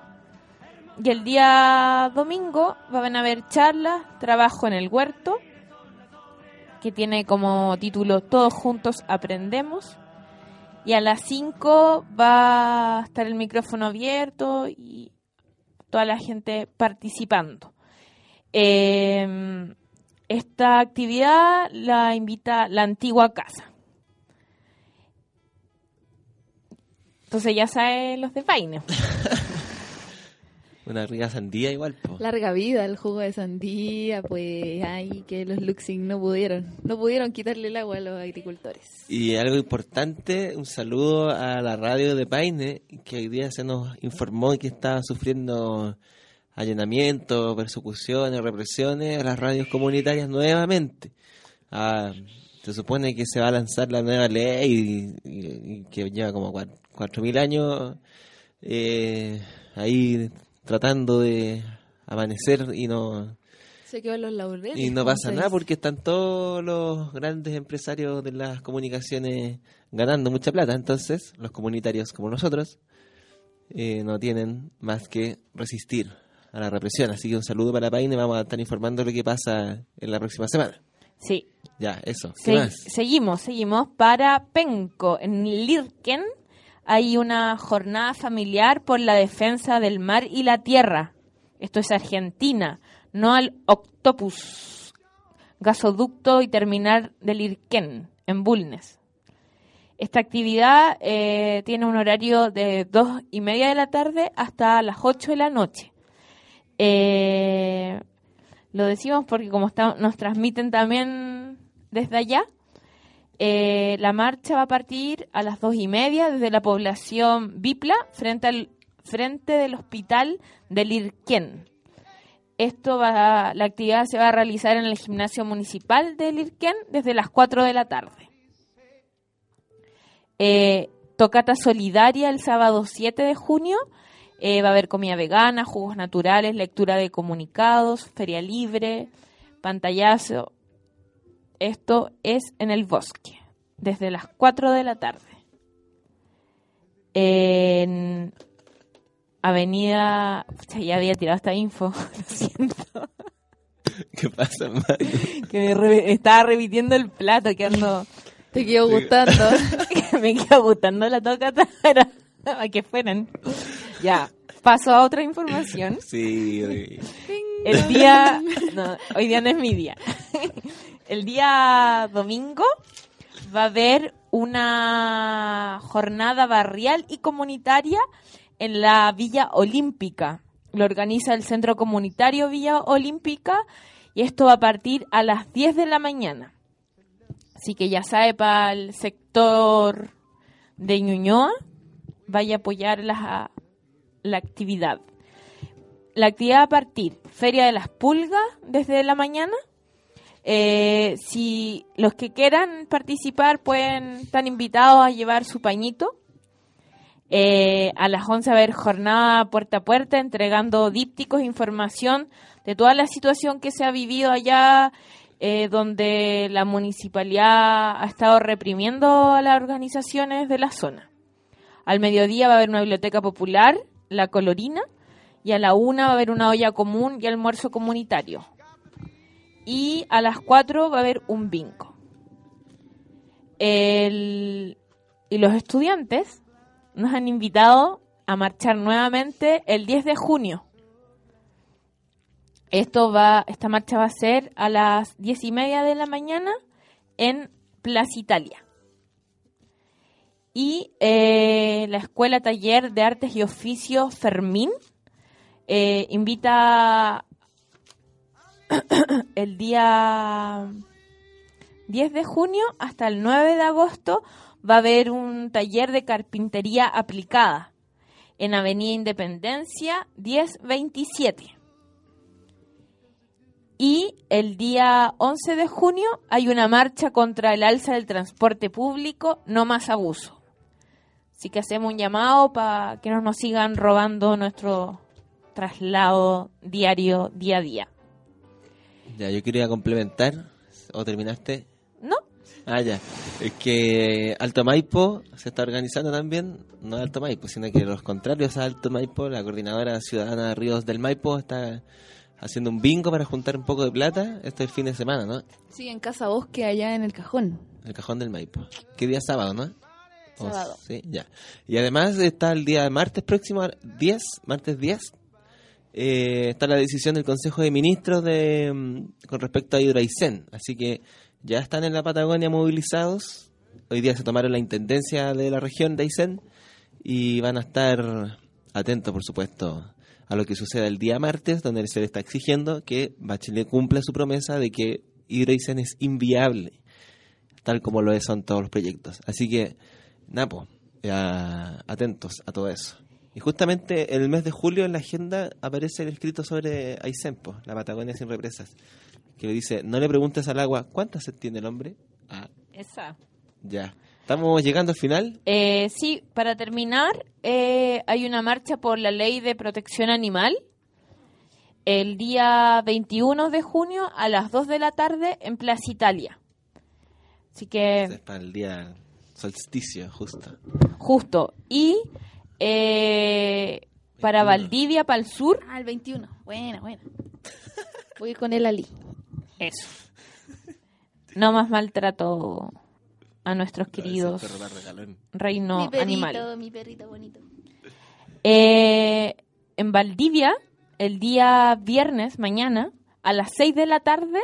Y el día domingo van a haber charlas, trabajo en el huerto que tiene como título Todos juntos aprendemos. Y a las 5 va a estar el micrófono abierto y toda la gente participando. Em, esta actividad la invita la antigua casa. Entonces ya saben los de Paine. [LAUGHS] Una rica sandía igual. Larga vida el jugo de sandía, pues ay, que los Luxing no pudieron, no pudieron quitarle el agua a los agricultores. Y algo importante, un saludo a la radio de Paine, que hoy día se nos informó que estaba sufriendo allanamientos, persecuciones, represiones a las radios comunitarias nuevamente. Ah, se supone que se va a lanzar la nueva ley y, que lleva como cuatro mil años eh, ahí tratando de amanecer y no y no pasa nada porque están todos los grandes empresarios de las comunicaciones ganando mucha plata. Entonces los comunitarios como nosotros eh, no tienen más que resistir a la represión. Así que un saludo para Paine vamos a estar informando lo que pasa en la próxima semana. Sí. Ya eso. ¿Qué más? seguimos seguimos para Penco en Lirken hay una jornada familiar por la defensa del mar y la tierra. Esto es Argentina, no al Octopus, gasoducto y terminal del Irquén, en Bulnes. Esta actividad eh, tiene un horario de dos y media de la tarde hasta las 8 de la noche. Eh, lo decimos porque como nos transmiten también desde allá, eh, la marcha va a partir a las dos y media desde la población Bipla frente al frente del hospital del Irquén. Esto va, la actividad se va a realizar en el gimnasio municipal del Irquén desde las 4 de la tarde. Eh, tocata solidaria el sábado 7 de junio. Eh, va a haber comida vegana, jugos naturales, lectura de comunicados, feria libre, pantallazo. Esto es en el bosque, desde las 4 de la tarde. En Avenida. Pucha, ya había tirado esta info, [LAUGHS] lo siento. ¿Qué pasa, Mario? Que me re- estaba repitiendo el plato que ando. Te quedó gustando. [LAUGHS] me quedó gustando la tocata. [LAUGHS] Era a que fueran. Ya, paso a otra información. Sí, oye. El día. No, hoy día no es mi día. El día domingo va a haber una jornada barrial y comunitaria en la Villa Olímpica. Lo organiza el Centro Comunitario Villa Olímpica y esto va a partir a las 10 de la mañana. Así que ya sabe, para el sector de Ñuñoa, vaya a apoyar la, la actividad. La actividad va a partir Feria de las Pulgas desde la mañana. Eh, si los que quieran participar pueden estar invitados a llevar su pañito. Eh, a las 11 va a haber jornada puerta a puerta entregando dípticos, información de toda la situación que se ha vivido allá, eh, donde la municipalidad ha estado reprimiendo a las organizaciones de la zona. Al mediodía va a haber una biblioteca popular, la Colorina, y a la una va a haber una olla común y almuerzo comunitario. Y a las 4 va a haber un bingo. El- y los estudiantes nos han invitado a marchar nuevamente el 10 de junio. Esto va, esta marcha va a ser a las 10 y media de la mañana en Plaza Italia. Y eh, la Escuela Taller de Artes y Oficios Fermín eh, invita [COUGHS] el día 10 de junio hasta el 9 de agosto va a haber un taller de carpintería aplicada en Avenida Independencia 1027. Y el día 11 de junio hay una marcha contra el alza del transporte público, no más abuso. Así que hacemos un llamado para que no nos sigan robando nuestro traslado diario día a día. Ya, yo quería complementar. ¿O terminaste? ¿No? Ah, ya. Es que Alto Maipo se está organizando también, no Alto Maipo, sino que los contrarios a Alto Maipo, la coordinadora ciudadana de Ríos del Maipo está haciendo un bingo para juntar un poco de plata este el fin de semana, ¿no? Sí, en Casa Bosque, allá en el cajón. El cajón del Maipo. ¿Qué día sábado, no? Sábado. sí, ya. Y además está el día martes próximo, 10, martes 10, eh, está la decisión del Consejo de Ministros de mm, con respecto a Hidroaicén. Así que ya están en la Patagonia movilizados. Hoy día se tomaron la intendencia de la región de Aysén y van a estar atentos, por supuesto, a lo que suceda el día martes, donde se le está exigiendo que Bachelet cumpla su promesa de que Hidroaicén es inviable, tal como lo son todos los proyectos. Así que, Napo, atentos a todo eso. Y justamente en el mes de julio en la agenda aparece el escrito sobre Aysén, po, la Patagonia sin represas, que le dice, no le preguntes al agua, ¿cuántas sed tiene el hombre? Ah, Esa. ya. ¿Estamos llegando al final? Eh, sí, para terminar, eh, hay una marcha por la ley de protección animal el día 21 de junio a las 2 de la tarde en Plaza Italia. Así que, Es para el día solsticio, justo. justo. Y eh, para Valdivia, para el sur. Ah, el 21. Buena, buena. Voy con el Ali. Eso. No más maltrato a nuestros queridos reino mi perrito, animal. mi perrito bonito. Eh, en Valdivia, el día viernes, mañana, a las 6 de la tarde,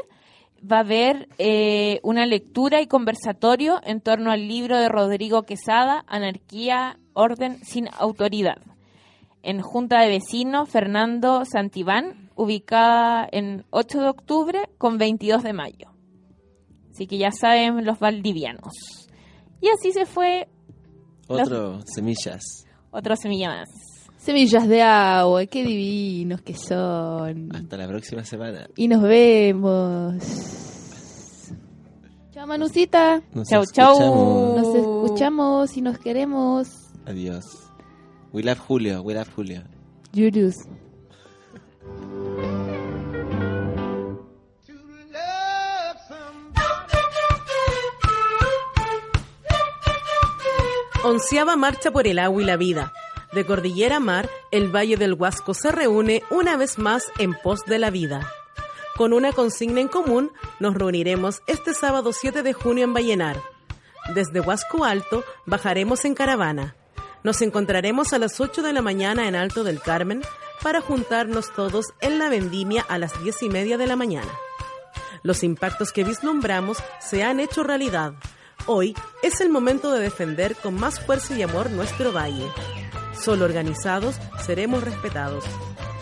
va a haber eh, una lectura y conversatorio en torno al libro de Rodrigo Quesada, Anarquía, Orden sin Autoridad. En Junta de Vecinos, Fernando Santibán, ubicada en 8 de octubre con 22 de mayo. Así que ya saben los valdivianos. Y así se fue Otro, semillas. otra semilla más. Semillas de agua, qué divinos que son. Hasta la próxima semana. Y nos vemos. Chao, Manucita. Nos Chau, escuchamos. chau. Nos escuchamos y nos queremos. Adiós. We love Julio, we love Julio. Julius. Onceava marcha por el agua y la vida. De Cordillera Mar, el Valle del Huasco se reúne una vez más en pos de la vida. Con una consigna en común, nos reuniremos este sábado 7 de junio en Vallenar. Desde Huasco Alto bajaremos en caravana. Nos encontraremos a las 8 de la mañana en Alto del Carmen para juntarnos todos en la vendimia a las 10 y media de la mañana. Los impactos que vislumbramos se han hecho realidad. Hoy es el momento de defender con más fuerza y amor nuestro valle. Solo organizados seremos respetados.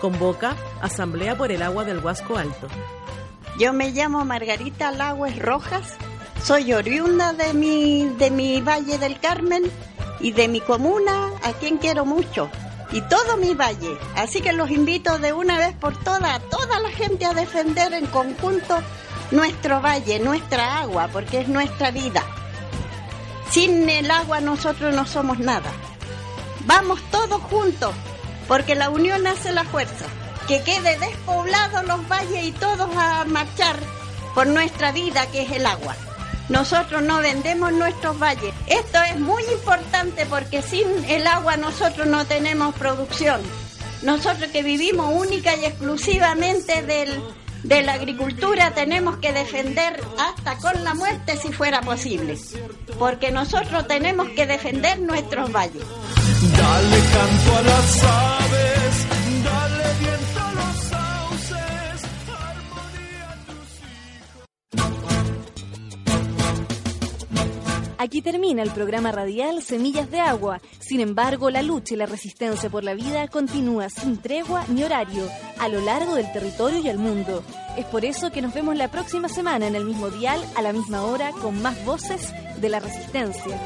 Convoca Asamblea por el Agua del Huasco Alto. Yo me llamo Margarita Lagües Rojas, soy oriunda de mi, de mi Valle del Carmen y de mi comuna, a quien quiero mucho, y todo mi valle. Así que los invito de una vez por todas a toda la gente a defender en conjunto nuestro valle, nuestra agua, porque es nuestra vida. Sin el agua nosotros no somos nada. Vamos todos juntos, porque la unión hace la fuerza. Que quede despoblados los valles y todos a marchar por nuestra vida, que es el agua. Nosotros no vendemos nuestros valles. Esto es muy importante porque sin el agua nosotros no tenemos producción. Nosotros que vivimos única y exclusivamente del, de la agricultura tenemos que defender hasta con la muerte si fuera posible. Porque nosotros tenemos que defender nuestros valles. Dale canto a las aves, Aquí termina el programa radial Semillas de Agua. Sin embargo, la lucha y la resistencia por la vida continúa sin tregua ni horario a lo largo del territorio y el mundo. Es por eso que nos vemos la próxima semana en el mismo dial a la misma hora con más voces de la resistencia.